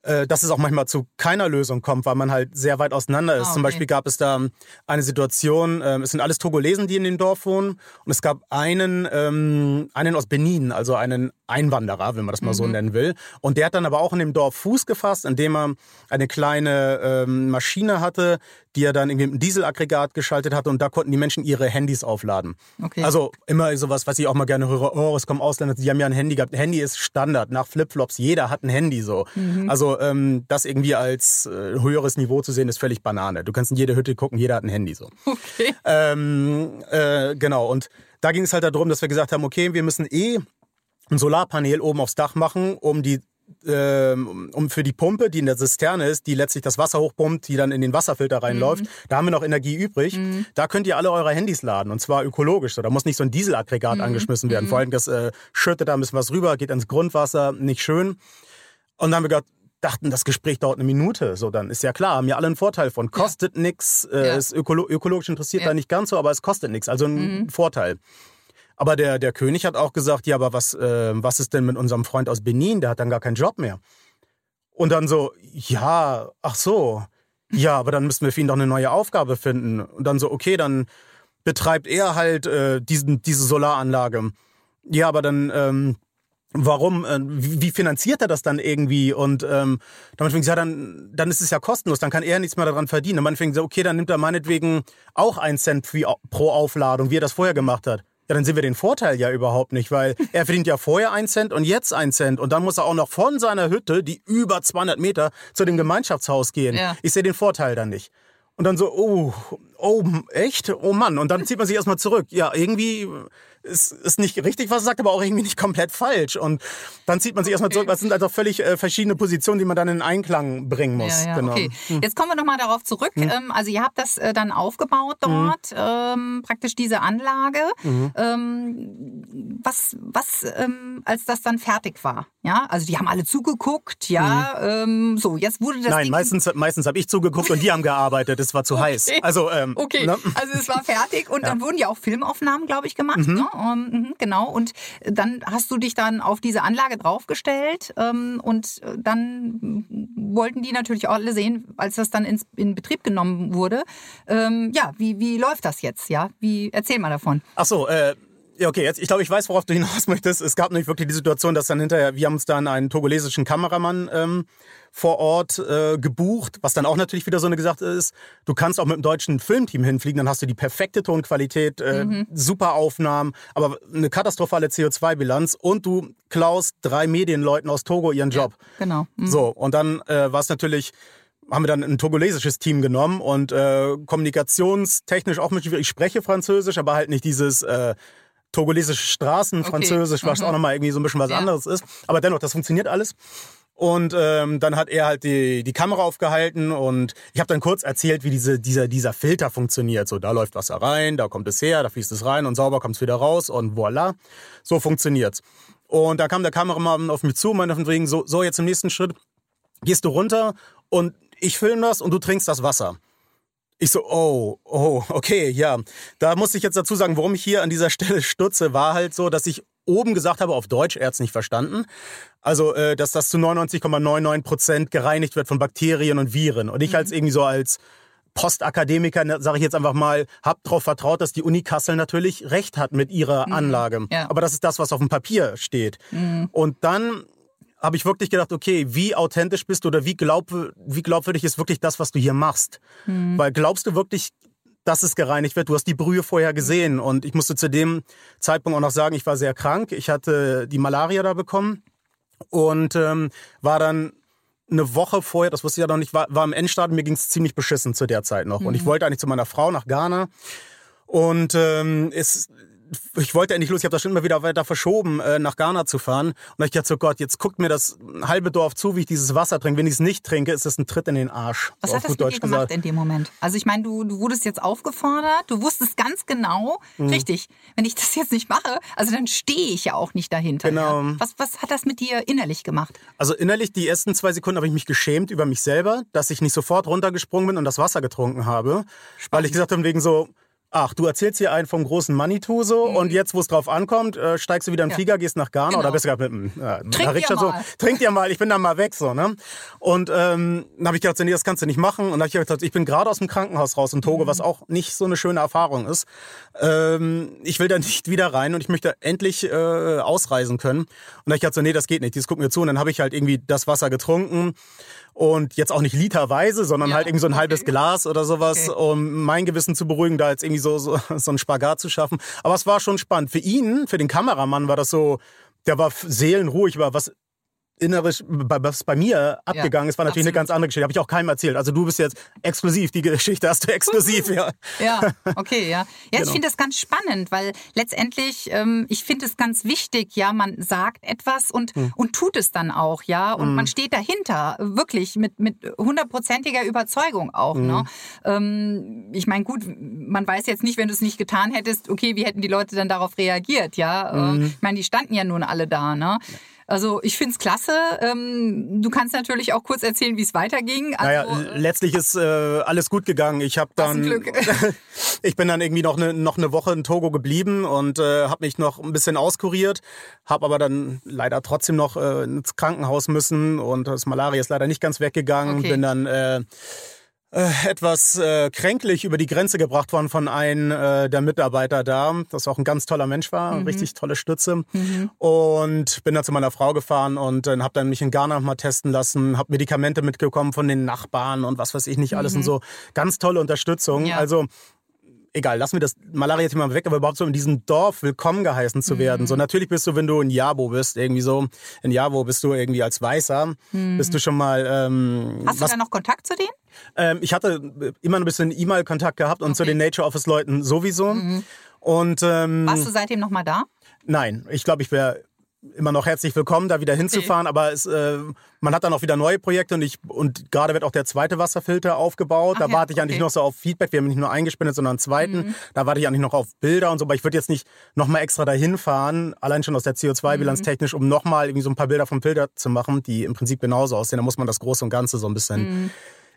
dass es auch manchmal zu keiner Lösung kommt, weil man halt sehr weit auseinander ist. Ah, okay. Zum Beispiel gab es da eine Situation, äh, es sind alles Togolesen, die in dem Dorf wohnen, und es gab einen, ähm, einen aus Benin, also einen Einwanderer, wenn man das mal mhm. so nennen will. Und der hat dann aber auch in dem Dorf Fuß gefasst, indem er eine kleine ähm, Maschine hatte, die er dann irgendwie mit einem Dieselaggregat geschaltet hatte und da konnten die Menschen ihre Handys aufladen. Okay. Also immer sowas, was ich auch mal gerne höre, oh, es kommen Ausländer, die haben ja ein Handy gehabt. Handy ist Standard, nach Flipflops, jeder hat ein Handy so. Mhm. Also ähm, das irgendwie als äh, höheres Niveau zu sehen, ist völlig Banane. Du kannst in jede Hütte gucken, jeder hat ein Handy so. Okay. Ähm, äh, genau, und da ging es halt darum, dass wir gesagt haben, okay, wir müssen eh ein Solarpanel oben aufs Dach machen, um die ähm, um für die Pumpe, die in der Zisterne ist, die letztlich das Wasser hochpumpt, die dann in den Wasserfilter reinläuft, mhm. da haben wir noch Energie übrig. Mhm. Da könnt ihr alle eure Handys laden und zwar ökologisch. So. Da muss nicht so ein Dieselaggregat mhm. angeschmissen werden. Vor mhm. allem das äh, schüttet da ein bisschen was rüber, geht ins Grundwasser, nicht schön. Und dann haben wir gedacht, dachten, das Gespräch dauert eine Minute. So, dann ist ja klar, haben ja alle einen Vorteil von. Kostet ja. nichts, äh, ja. ist ökolo ökologisch interessiert ja. da nicht ganz so, aber es kostet nichts. Also ein mhm. Vorteil. Aber der, der König hat auch gesagt, ja, aber was, äh, was ist denn mit unserem Freund aus Benin? Der hat dann gar keinen Job mehr. Und dann so, ja, ach so, ja, aber dann müssen wir für ihn doch eine neue Aufgabe finden. Und dann so, okay, dann betreibt er halt äh, diesen, diese Solaranlage. Ja, aber dann, ähm, warum, äh, wie, finanziert er das dann irgendwie? Und ähm, damit fing ja, dann, dann ist es ja kostenlos, dann kann er nichts mehr daran verdienen. Und man fing so, okay, dann nimmt er meinetwegen auch einen Cent pro Aufladung, wie er das vorher gemacht hat ja, dann sehen wir den Vorteil ja überhaupt nicht, weil er verdient ja vorher einen Cent und jetzt einen Cent. Und dann muss er auch noch von seiner Hütte, die über 200 Meter, zu dem Gemeinschaftshaus gehen. Ja. Ich sehe den Vorteil dann nicht. Und dann so, oh, oh, echt? Oh Mann. Und dann zieht man sich erstmal zurück. Ja, irgendwie ist, ist nicht richtig, was er sagt, aber auch irgendwie nicht komplett falsch. Und dann zieht man sich erstmal zurück. Das sind also völlig äh, verschiedene Positionen, die man dann in Einklang bringen muss. Ja, ja, genau. okay. Hm. Jetzt kommen wir nochmal darauf zurück. Hm. Ähm, also ihr habt das äh, dann aufgebaut dort, hm. ähm, praktisch diese Anlage. Mhm. Ähm, was, was ähm, als das dann fertig war? Ja, also die haben alle zugeguckt, ja. Mhm. so, jetzt wurde das. Nein, Ding meistens, meistens habe ich zugeguckt und die haben gearbeitet. Es war zu okay. heiß. Also, ähm, okay, ne? also es war fertig und ja. dann wurden ja auch Filmaufnahmen, glaube ich, gemacht. Mhm. Ne? Um, mhm, genau. Und dann hast du dich dann auf diese Anlage draufgestellt ähm, und dann wollten die natürlich auch alle sehen, als das dann in Betrieb genommen wurde. Ähm, ja, wie, wie läuft das jetzt? Ja, wie erzähl mal davon. Ach so, äh, ja, okay, jetzt, ich glaube, ich weiß, worauf du hinaus möchtest. Es gab nämlich wirklich die Situation, dass dann hinterher, wir haben uns dann einen togolesischen Kameramann ähm, vor Ort äh, gebucht, was dann auch natürlich wieder so eine gesagt ist, du kannst auch mit dem deutschen Filmteam hinfliegen, dann hast du die perfekte Tonqualität, äh, mhm. super Aufnahmen, aber eine katastrophale CO2-Bilanz und du klaust drei Medienleuten aus Togo ihren Job. Ja, genau. Mhm. So, und dann äh, war es natürlich haben wir dann ein togolesisches Team genommen und äh, kommunikationstechnisch auch mit, ich spreche Französisch, aber halt nicht dieses äh, togolesische Straßen, okay. Französisch, was mhm. auch nochmal irgendwie so ein bisschen was ja. anderes ist. Aber dennoch, das funktioniert alles. Und ähm, dann hat er halt die, die Kamera aufgehalten und ich habe dann kurz erzählt, wie diese, dieser, dieser Filter funktioniert. So, da läuft Wasser rein, da kommt es her, da fließt es rein und sauber kommt es wieder raus und voilà. So funktioniert's. Und da kam der Kameramann auf mich zu und meinte von wegen, so, so jetzt im nächsten Schritt gehst du runter und ich filme das und du trinkst das Wasser. Ich so, oh, oh, okay, ja. Da muss ich jetzt dazu sagen, warum ich hier an dieser Stelle stutze, war halt so, dass ich oben gesagt habe, auf Deutsch, er hat es nicht verstanden. Also, äh, dass das zu 99,99 Prozent gereinigt wird von Bakterien und Viren. Und ich mhm. als irgendwie so als Postakademiker, ne, sage ich jetzt einfach mal, hab darauf vertraut, dass die Uni Kassel natürlich recht hat mit ihrer mhm. Anlage. Ja. Aber das ist das, was auf dem Papier steht. Mhm. Und dann habe ich wirklich gedacht, okay, wie authentisch bist du oder wie, glaub, wie glaubwürdig ist wirklich das, was du hier machst? Mhm. Weil glaubst du wirklich, dass es gereinigt wird. Du hast die Brühe vorher gesehen. Und ich musste zu dem Zeitpunkt auch noch sagen, ich war sehr krank. Ich hatte die Malaria da bekommen und ähm, war dann eine Woche vorher, das wusste ich ja noch nicht, war, war im Endstadium, mir ging es ziemlich beschissen zu der Zeit noch. Mhm. Und ich mhm. wollte eigentlich zu meiner Frau nach Ghana. Und ähm, es, ich wollte endlich los, ich habe das schon immer wieder weiter verschoben, äh, nach Ghana zu fahren. Und da ich dachte, so Gott, jetzt guckt mir das halbe Dorf zu, wie ich dieses Wasser trinke. Wenn ich es nicht trinke, ist das ein Tritt in den Arsch. Was hat das mit dir gemacht gesagt. in dem Moment? Also ich meine, du, du wurdest jetzt aufgefordert, du wusstest ganz genau, mhm. richtig, wenn ich das jetzt nicht mache, also dann stehe ich ja auch nicht dahinter. Genau. Ja. Was, was hat das mit dir innerlich gemacht? Also innerlich, die ersten zwei Sekunden habe ich mich geschämt über mich selber, dass ich nicht sofort runtergesprungen bin und das Wasser getrunken habe. Spannend. Weil ich gesagt habe, wegen so, ach, du erzählst hier einen vom großen Manitou so mhm. und jetzt, wo es drauf ankommt, äh, steigst du wieder in den ja. Flieger, gehst nach Ghana genau. oder besser gesagt mit einem äh, Trink Rikscha so, trink dir mal, ich bin dann mal weg so, ne? Und ähm, dann habe ich gedacht, nee, das kannst du nicht machen. Und dann habe ich gedacht, ich bin gerade aus dem Krankenhaus raus in Togo, mhm. was auch nicht so eine schöne Erfahrung ist. Ähm, ich will da nicht wieder rein und ich möchte endlich äh, ausreisen können. Und dann habe ich gedacht, nee, das geht nicht, dieses guckt mir zu. Und dann habe ich halt irgendwie das Wasser getrunken und jetzt auch nicht literweise, sondern ja, halt irgendwie so ein okay. halbes Glas oder sowas, okay. um mein Gewissen zu beruhigen, da jetzt irgendwie so, so, so einen Spagat zu schaffen. Aber es war schon spannend. Für ihn, für den Kameramann war das so, der war seelenruhig, war was innerisch, was bei mir abgegangen ja, ist, war natürlich absolut. eine ganz andere Geschichte. Habe ich auch keinem erzählt. Also du bist jetzt exklusiv, die Geschichte hast du exklusiv, ja. Ja, okay, ja. Ja, genau. ich finde das ganz spannend, weil letztendlich, ähm, ich finde es ganz wichtig, ja, man sagt etwas und, hm. und tut es dann auch, ja. Und hm. man steht dahinter, wirklich mit, mit hundertprozentiger Überzeugung auch. Hm. Ne? Ähm, ich meine, gut, man weiß jetzt nicht, wenn du es nicht getan hättest, okay, wie hätten die Leute dann darauf reagiert, ja. Hm. ich meine, die standen ja nun alle da, ne? Also ich finde es klasse. Ähm, du kannst natürlich auch kurz erzählen, wie es weiterging. Also, naja, letztlich ist äh, alles gut gegangen. Ich habe dann, ich bin dann irgendwie noch eine noch eine Woche in Togo geblieben und äh, habe mich noch ein bisschen auskuriert, habe aber dann leider trotzdem noch äh, ins Krankenhaus müssen und das Malaria ist leider nicht ganz weggegangen. Okay. Bin dann äh, äh, etwas äh, kränklich über die Grenze gebracht worden von einem äh, der Mitarbeiter da, das auch ein ganz toller Mensch war, mhm. richtig tolle Stütze. Mhm. Und bin dann zu meiner Frau gefahren und äh, habe dann mich in Ghana mal testen lassen, habe Medikamente mitgekommen von den Nachbarn und was weiß ich nicht alles mhm. und so. Ganz tolle Unterstützung. Ja. Also egal, lassen wir das Malaria-Thema weg, aber überhaupt so in diesem Dorf willkommen geheißen zu werden. Mhm. So natürlich bist du, wenn du in Jabo bist, irgendwie so, in Jabo bist du irgendwie als Weißer, mhm. bist du schon mal. Ähm, Hast du da noch Kontakt zu denen? Ähm, ich hatte immer ein bisschen E-Mail-Kontakt gehabt und okay. zu den Nature Office-Leuten sowieso. Mhm. Und, ähm, Warst du seitdem noch mal da? Nein, ich glaube, ich wäre immer noch herzlich willkommen, da wieder hinzufahren. Okay. Aber es, äh, man hat dann auch wieder neue Projekte und ich und gerade wird auch der zweite Wasserfilter aufgebaut. Ach da ja, warte ich okay. eigentlich noch so auf Feedback. Wir haben nicht nur eingespendet, sondern einen zweiten. Mhm. Da warte ich eigentlich noch auf Bilder und so. Aber ich würde jetzt nicht noch mal extra dahin fahren, allein schon aus der CO2-Bilanz mhm. technisch, um noch mal irgendwie so ein paar Bilder vom Filter zu machen, die im Prinzip genauso aussehen. Da muss man das Große und Ganze so ein bisschen mhm.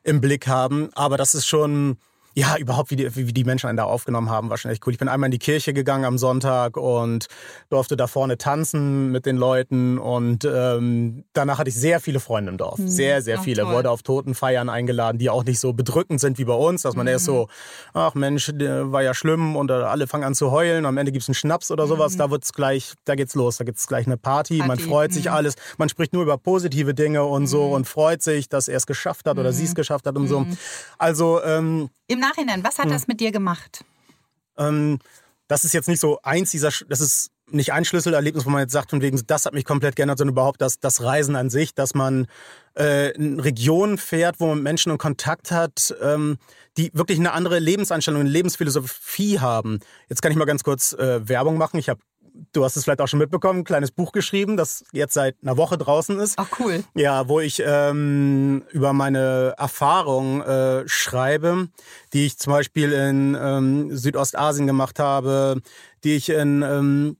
im Blick haben. Aber das ist schon ja, überhaupt, wie die, wie die Menschen einen da aufgenommen haben, war schon echt cool. Ich bin einmal in die Kirche gegangen am Sonntag und durfte da vorne tanzen mit den Leuten und ähm, danach hatte ich sehr viele Freunde im Dorf. Mhm. Sehr, sehr Ach, viele. Toll. Wurde auf Totenfeiern eingeladen, die auch nicht so bedrückend sind wie bei uns, dass man mhm. erst so, ach Mensch, war ja schlimm und alle fangen an zu heulen, am Ende gibt's einen Schnaps oder sowas, mhm. da wird's gleich, da geht's los, da gibt's gleich eine Party, Party. man freut sich mhm. alles, man spricht nur über positive Dinge und so mhm. und freut sich, dass er es geschafft hat oder sie es mhm. geschafft hat und so. Also ähm, im Nachhinein, was hat hm. das mit dir gemacht? Ähm, das ist jetzt nicht so eins dieser, das ist nicht ein Schlüsselerlebnis, wo man jetzt sagt, von wegen, das hat mich komplett geändert, sondern überhaupt das, das Reisen an sich, dass man äh, in Regionen fährt, wo man Menschen in Kontakt hat, ähm, die wirklich eine andere Lebenseinstellung, eine Lebensphilosophie haben. Jetzt kann ich mal ganz kurz äh, Werbung machen. Ich habe du hast es vielleicht auch schon mitbekommen, ein kleines Buch geschrieben, das jetzt seit einer Woche draußen ist. Ach cool. Ja, wo ich ähm, über meine Erfahrung äh, schreibe, die ich zum Beispiel in ähm, Südostasien gemacht habe, die ich in ähm,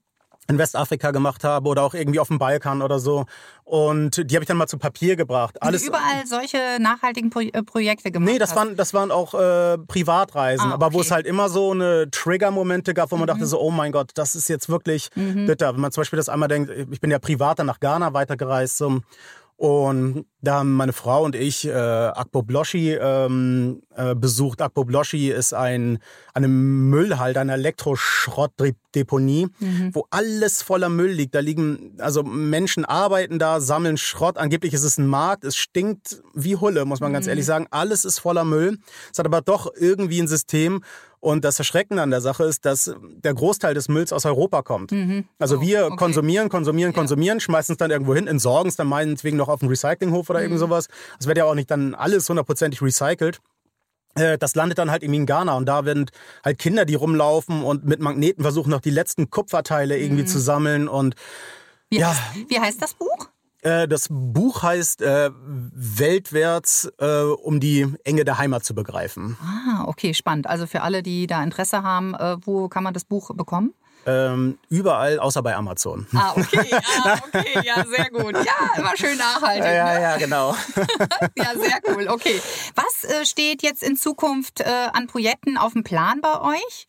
in Westafrika gemacht habe oder auch irgendwie auf dem Balkan oder so. Und die habe ich dann mal zu Papier gebracht. Alles du überall solche nachhaltigen Pro äh, Projekte gemacht Nee, das waren, das waren auch äh, Privatreisen, ah, okay. aber wo es halt immer so eine Trigger-Momente gab, wo man mhm. dachte so, oh mein Gott, das ist jetzt wirklich mhm. bitter. Wenn man zum Beispiel das einmal denkt, ich bin ja privat dann nach Ghana weitergereist so, und da haben meine Frau und ich äh, Akpo Bloschi ähm, äh, besucht. Akpo Bloschi ist ein eine Müllhalde, ein Elektroschrottdepot Mülldeponie, mhm. wo alles voller Müll liegt. Da liegen, also Menschen arbeiten da, sammeln Schrott. Angeblich ist es ein Markt. Es stinkt wie Hulle, muss man ganz mhm. ehrlich sagen. Alles ist voller Müll. Es hat aber doch irgendwie ein System. Und das Erschreckende an der Sache ist, dass der Großteil des Mülls aus Europa kommt. Mhm. Also oh, wir okay. konsumieren, konsumieren, ja. konsumieren, schmeißen es dann irgendwo hin, entsorgen es dann meinetwegen noch auf dem Recyclinghof oder mhm. irgend sowas. Es wird ja auch nicht dann alles hundertprozentig recycelt das landet dann halt irgendwie in Ghana und da werden halt Kinder, die rumlaufen und mit Magneten versuchen noch die letzten Kupferteile irgendwie mhm. zu sammeln und wie, ja. heißt, wie heißt das Buch? Äh, das Buch heißt äh, Weltwärts, äh, um die Enge der Heimat zu begreifen. Ah, okay, spannend. Also für alle, die da Interesse haben, äh, wo kann man das Buch bekommen? Ähm, überall außer bei Amazon. Ah, okay, ah, okay, ja, sehr gut. Ja, immer schön nachhaltig. Ja, ne? ja, genau. ja, sehr cool. Okay. Was äh, steht jetzt in Zukunft äh, an Projekten auf dem Plan bei euch?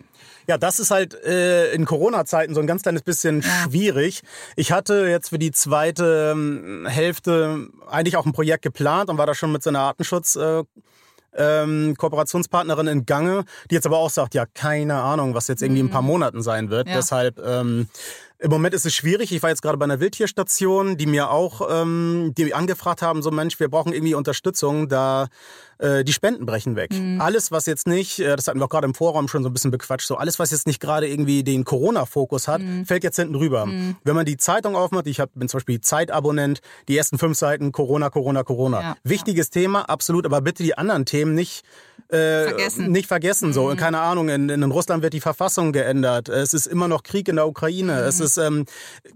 Ja, das ist halt äh, in Corona-Zeiten so ein ganz kleines bisschen ja. schwierig. Ich hatte jetzt für die zweite ähm, Hälfte eigentlich auch ein Projekt geplant und war da schon mit so einer Artenschutz- äh, ähm, Kooperationspartnerin in Gange, die jetzt aber auch sagt, ja, keine Ahnung, was jetzt irgendwie in ein paar mhm. Monaten sein wird. Ja. Deshalb ähm, im Moment ist es schwierig. Ich war jetzt gerade bei einer Wildtierstation, die mir auch, ähm, die angefragt haben, so Mensch, wir brauchen irgendwie Unterstützung, da äh, die Spenden brechen weg. Mhm. Alles, was jetzt nicht, äh, das hatten wir auch gerade im Vorraum schon so ein bisschen bequatscht, so alles, was jetzt nicht gerade irgendwie den Corona-Fokus hat, mhm. fällt jetzt hinten rüber. Mhm. Wenn man die Zeitung aufmacht, ich hab, bin zum Beispiel Zeitabonnent, die ersten fünf Seiten Corona, Corona, Corona. Ja. Wichtiges ja. Thema, absolut, aber bitte die anderen Themen nicht äh, vergessen. nicht vergessen. So, mhm. keine Ahnung, in, in Russland wird die Verfassung geändert. Es ist immer noch Krieg in der Ukraine. Mhm. Es ist ähm,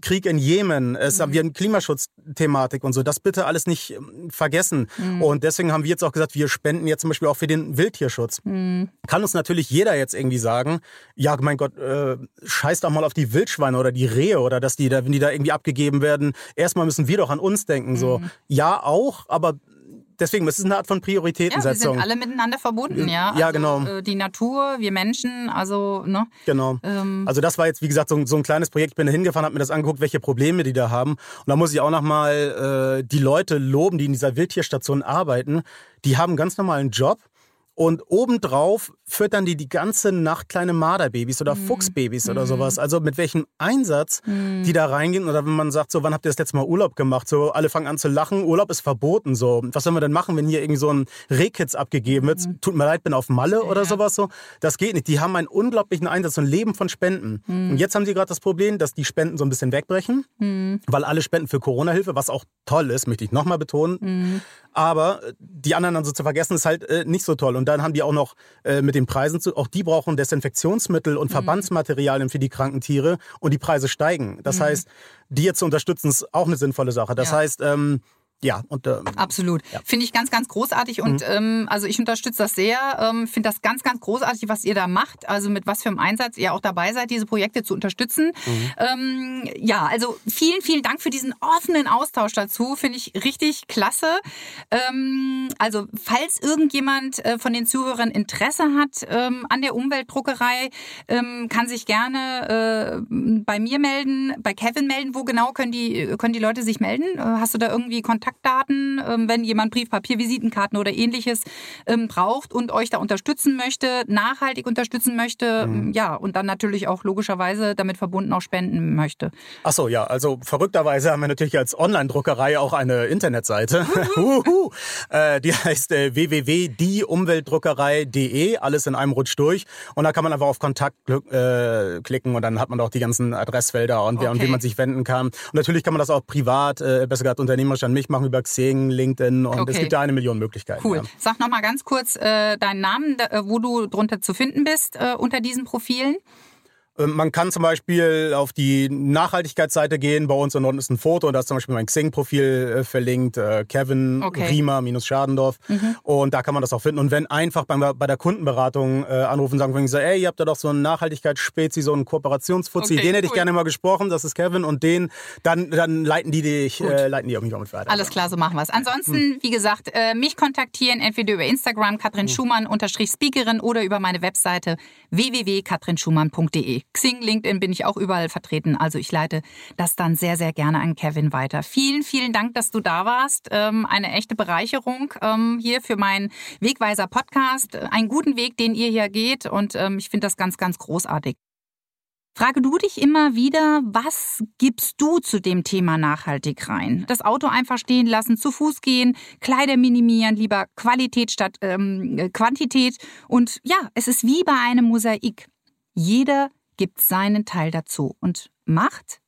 Krieg in Jemen. Es mhm. haben wir eine Klimaschutzthematik und so. Das bitte alles nicht ähm, vergessen. Mhm. Und deswegen haben wir jetzt auch gesagt, wir spenden jetzt zum Beispiel auch für den Wildtierschutz. Mhm. Kann uns natürlich jeder jetzt irgendwie sagen, ja, mein Gott, äh, scheiß doch mal auf die Wildschweine oder die Rehe oder dass die da, wenn die da irgendwie abgegeben werden, erstmal müssen wir doch an uns denken. So, mhm. ja, auch, aber deswegen, es ist eine Art von Prioritätensetzung. Ja, wir sind alle miteinander verbunden, ja. Ja, also, genau. Äh, die Natur, wir Menschen, also, ne? Genau. Ähm, also das war jetzt, wie gesagt, so, so ein kleines Projekt. Ich bin da hingefahren, habe mir das angeguckt, welche Probleme die da haben. Und da muss ich auch nochmal äh, die Leute loben, die in dieser Wildtierstation arbeiten. Die haben einen ganz normalen Job und obendrauf füttern die die ganze Nacht kleine Marderbabys oder mhm. Fuchsbabys oder mhm. sowas. Also mit welchem Einsatz mhm. die da reingehen. Oder wenn man sagt, so, wann habt ihr das letzte Mal Urlaub gemacht? So, alle fangen an zu lachen. Urlaub ist verboten. So, was sollen wir denn machen, wenn hier irgendwie so ein Rehkitz abgegeben wird? Mhm. Tut mir leid, bin auf Malle ja. oder sowas so. Das geht nicht. Die haben einen unglaublichen Einsatz und leben von Spenden. Mhm. Und jetzt haben sie gerade das Problem, dass die Spenden so ein bisschen wegbrechen, mhm. weil alle spenden für Corona-Hilfe, was auch toll ist, möchte ich nochmal betonen. Aber die anderen dann so zu vergessen, ist halt äh, nicht so toll. Und dann haben die auch noch äh, mit den Preisen zu, auch die brauchen Desinfektionsmittel und mhm. Verbandsmaterialien für die kranken Tiere und die Preise steigen. Das mhm. heißt, die jetzt zu unterstützen, ist auch eine sinnvolle Sache. Das ja. heißt, ähm, ja, und ähm, absolut. Ja. Finde ich ganz, ganz großartig und mhm. ähm, also ich unterstütze das sehr. Ähm, Finde das ganz, ganz großartig, was ihr da macht. Also mit was für einem Einsatz ihr auch dabei seid, diese Projekte zu unterstützen. Mhm. Ähm, ja, also vielen, vielen Dank für diesen offenen Austausch dazu. Finde ich richtig klasse. Ähm, also falls irgendjemand äh, von den Zuhörern Interesse hat ähm, an der Umweltdruckerei, ähm, kann sich gerne äh, bei mir melden, bei Kevin melden. Wo genau können die können die Leute sich melden? Äh, hast du da irgendwie Kontakt? Kontaktdaten, ähm, wenn jemand Briefpapier, Visitenkarten oder ähnliches ähm, braucht und euch da unterstützen möchte, nachhaltig unterstützen möchte, mhm. Ähm, ja, und dann natürlich auch logischerweise damit verbunden auch spenden möchte. Ach so, ja, also verrückterweise haben wir natürlich als Online-Druckerei auch eine Internetseite. äh, die heißt äh, www.dieumweltdruckerei.de, alles in einem Rutsch durch. Und da kann man einfach auf Kontakt äh, klicken und dann hat man auch die ganzen Adressfelder und, wer, okay. und wie man sich wenden kann. Und natürlich kann man das auch privat, besser gesagt unternehmerisch an mich machen machen über Xing, LinkedIn und okay. es gibt da eine Million Möglichkeiten. Cool. Ja. Sag noch mal ganz kurz äh, deinen Namen, äh, wo du drunter zu finden bist äh, unter diesen Profilen. Ähm, man kann zum Beispiel auf die Nachhaltigkeitsseite gehen. Bei uns unten ist ein Foto, da ist zum Beispiel mein Xing-Profil äh, verlinkt, äh, Kevin okay. Riemer minus Schadendorf. Mhm. Und da kann man das auch finden. Und wenn einfach bei, bei der Kundenberatung äh, anrufen, sagen wir so, ey, ihr habt da doch so einen Nachhaltigkeitsspezi, so einen Kooperationsfuzzi, okay, den hätte cool. ich gerne mal gesprochen, das ist Kevin. Und den, dann, dann leiten die dich, äh, leiten die auch mich auch mit weiter. Alles klar, so machen wir es. Ansonsten, hm. wie gesagt, mich kontaktieren, entweder über Instagram, Katrin hm. Schumann, unterstrich Speakerin oder über meine Webseite www.katrinschumann.de. Xing, LinkedIn bin ich auch überall vertreten. Also ich leite das dann sehr, sehr gerne an Kevin weiter. Vielen, vielen Dank, dass du da warst. Ähm, eine echte Bereicherung ähm, hier für meinen Wegweiser Podcast. Einen guten Weg, den ihr hier geht. Und ähm, ich finde das ganz, ganz großartig. Frage du dich immer wieder, was gibst du zu dem Thema nachhaltig rein? Das Auto einfach stehen lassen, zu Fuß gehen, Kleider minimieren, lieber Qualität statt ähm, Quantität. Und ja, es ist wie bei einem Mosaik. Jeder gibt seinen Teil dazu und macht,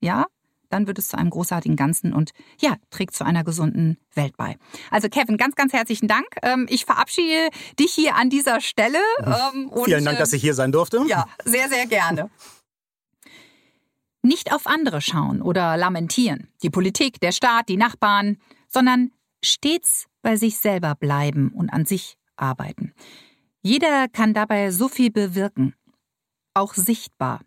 ja, dann wird es zu einem großartigen Ganzen und ja, trägt zu einer gesunden Welt bei. Also Kevin, ganz, ganz herzlichen Dank. Ähm, ich verabschiede dich hier an dieser Stelle. Ähm, Vielen Dank, dass ich hier sein durfte. Ja, sehr, sehr gerne. Nicht auf andere schauen oder lamentieren, die Politik, der Staat, die Nachbarn, sondern stets bei sich selber bleiben und an sich arbeiten. Jeder kann dabei so viel bewirken, auch sichtbar.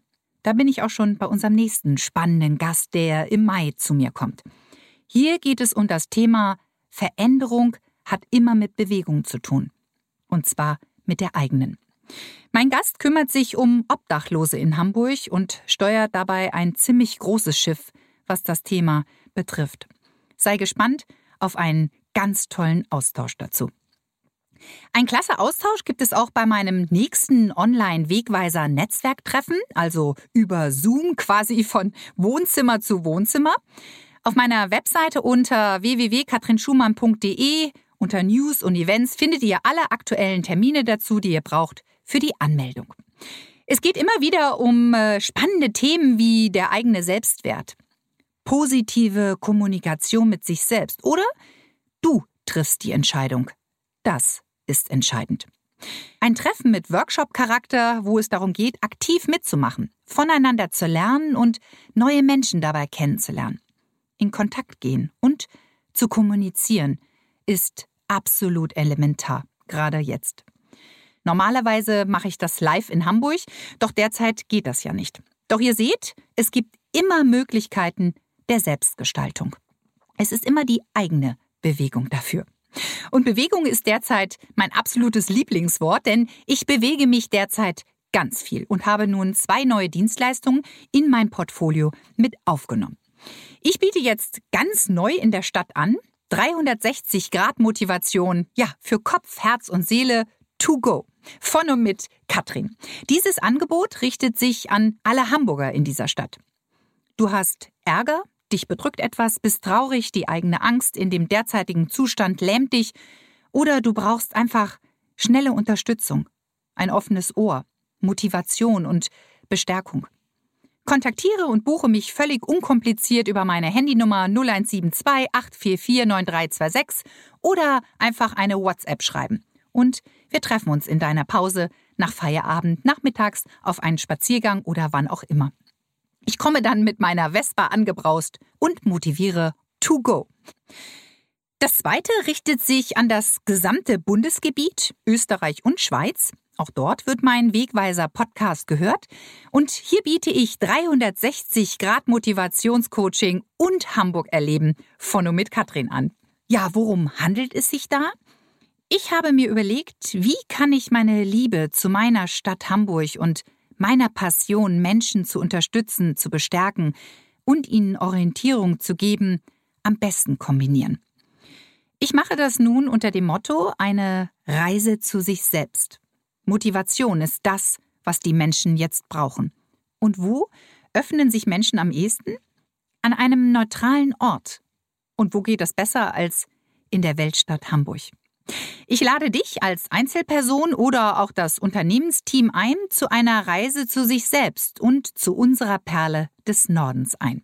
Da bin ich auch schon bei unserem nächsten spannenden Gast, der im Mai zu mir kommt. Hier geht es um das Thema Veränderung hat immer mit Bewegung zu tun. Und zwar mit der eigenen. Mein Gast kümmert sich um Obdachlose in Hamburg und steuert dabei ein ziemlich großes Schiff, was das Thema betrifft. Sei gespannt auf einen ganz tollen Austausch dazu. Ein klasse Austausch gibt es auch bei meinem nächsten Online-Wegweiser-Netzwerktreffen, also über Zoom quasi von Wohnzimmer zu Wohnzimmer. Auf meiner Webseite unter www.katrinschumann.de unter News und Events findet ihr alle aktuellen Termine dazu, die ihr braucht für die Anmeldung. Es geht immer wieder um äh, spannende Themen wie der eigene Selbstwert, positive Kommunikation mit sich selbst oder du triffst die Entscheidung. Das ist entscheidend. Ein Treffen mit Workshop-Charakter, wo es darum geht, aktiv mitzumachen, voneinander zu lernen und neue Menschen dabei kennenzulernen. In Kontakt gehen und zu kommunizieren ist absolut elementar, gerade jetzt. Normalerweise mache ich das live in Hamburg, doch derzeit geht das ja nicht. Doch ihr seht, es gibt immer Möglichkeiten der Selbstgestaltung. Es ist immer die eigene Bewegung dafür. Und Bewegung ist derzeit mein absolutes Lieblingswort, denn ich bewege mich derzeit ganz viel und habe nun zwei neue Dienstleistungen in mein Portfolio mit aufgenommen. Ich biete jetzt ganz neu in der Stadt an 360 Grad Motivation, ja, für Kopf, Herz und Seele to go. Von und mit Katrin. Dieses Angebot richtet sich an alle Hamburger in dieser Stadt. Du hast Ärger, dich bedrückt etwas, bist traurig, die eigene Angst in dem derzeitigen Zustand lähmt dich oder du brauchst einfach schnelle Unterstützung, ein offenes Ohr, Motivation und Bestärkung. Kontaktiere und buche mich völlig unkompliziert über meine Handynummer 0172 844 9326 oder einfach eine WhatsApp schreiben. Und wir treffen uns in deiner Pause, nach Feierabend, nachmittags, auf einen Spaziergang oder wann auch immer. Ich komme dann mit meiner Vespa angebraust und motiviere to go. Das zweite richtet sich an das gesamte Bundesgebiet, Österreich und Schweiz. Auch dort wird mein Wegweiser Podcast gehört. Und hier biete ich 360 Grad Motivationscoaching und Hamburg erleben von und mit Katrin an. Ja, worum handelt es sich da? Ich habe mir überlegt, wie kann ich meine Liebe zu meiner Stadt Hamburg und meiner Passion, Menschen zu unterstützen, zu bestärken und ihnen Orientierung zu geben, am besten kombinieren. Ich mache das nun unter dem Motto eine Reise zu sich selbst. Motivation ist das, was die Menschen jetzt brauchen. Und wo öffnen sich Menschen am ehesten? An einem neutralen Ort. Und wo geht es besser als in der Weltstadt Hamburg? Ich lade dich als Einzelperson oder auch das Unternehmensteam ein zu einer Reise zu sich selbst und zu unserer Perle des Nordens ein.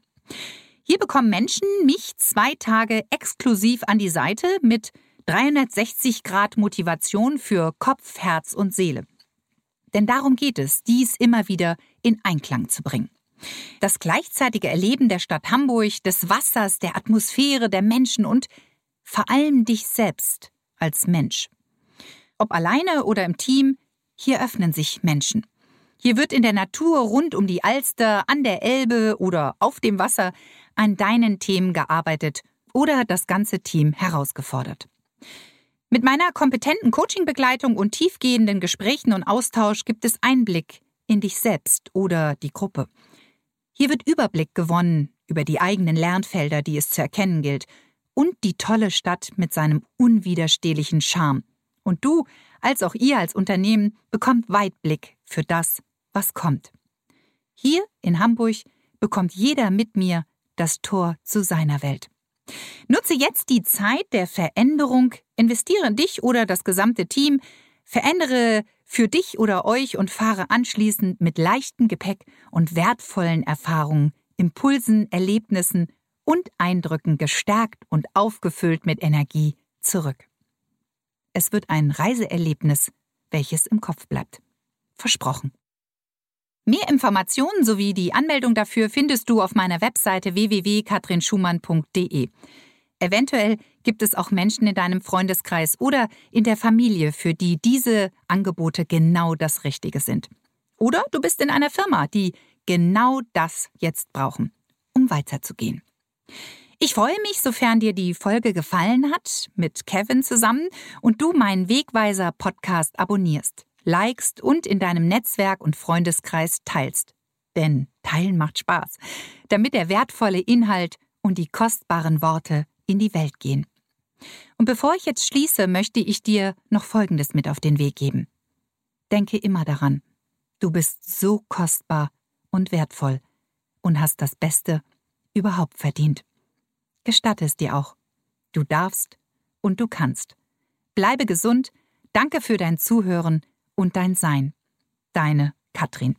Hier bekommen Menschen mich zwei Tage exklusiv an die Seite mit 360 Grad Motivation für Kopf, Herz und Seele. Denn darum geht es, dies immer wieder in Einklang zu bringen. Das gleichzeitige Erleben der Stadt Hamburg, des Wassers, der Atmosphäre, der Menschen und vor allem dich selbst als Mensch. Ob alleine oder im Team, hier öffnen sich Menschen. Hier wird in der Natur rund um die Alster, an der Elbe oder auf dem Wasser an deinen Themen gearbeitet oder das ganze Team herausgefordert. Mit meiner kompetenten Coachingbegleitung und tiefgehenden Gesprächen und Austausch gibt es Einblick in dich selbst oder die Gruppe. Hier wird Überblick gewonnen über die eigenen Lernfelder, die es zu erkennen gilt, und die tolle Stadt mit seinem unwiderstehlichen Charme. Und du, als auch ihr als Unternehmen, bekommt Weitblick für das, was kommt. Hier in Hamburg bekommt jeder mit mir das Tor zu seiner Welt. Nutze jetzt die Zeit der Veränderung, investiere in dich oder das gesamte Team, verändere für dich oder euch und fahre anschließend mit leichtem Gepäck und wertvollen Erfahrungen, Impulsen, Erlebnissen und Eindrücken gestärkt und aufgefüllt mit Energie zurück. Es wird ein Reiseerlebnis, welches im Kopf bleibt. Versprochen. Mehr Informationen sowie die Anmeldung dafür findest du auf meiner Webseite www.katrinschumann.de. Eventuell gibt es auch Menschen in deinem Freundeskreis oder in der Familie, für die diese Angebote genau das Richtige sind. Oder du bist in einer Firma, die genau das jetzt brauchen, um weiterzugehen. Ich freue mich, sofern dir die Folge gefallen hat, mit Kevin zusammen und du meinen Wegweiser Podcast abonnierst likest und in deinem Netzwerk und Freundeskreis teilst. Denn Teilen macht Spaß, damit der wertvolle Inhalt und die kostbaren Worte in die Welt gehen. Und bevor ich jetzt schließe, möchte ich dir noch Folgendes mit auf den Weg geben. Denke immer daran, du bist so kostbar und wertvoll und hast das Beste überhaupt verdient. Gestatte es dir auch. Du darfst und du kannst. Bleibe gesund, danke für dein Zuhören und dein Sein. Deine Katrin.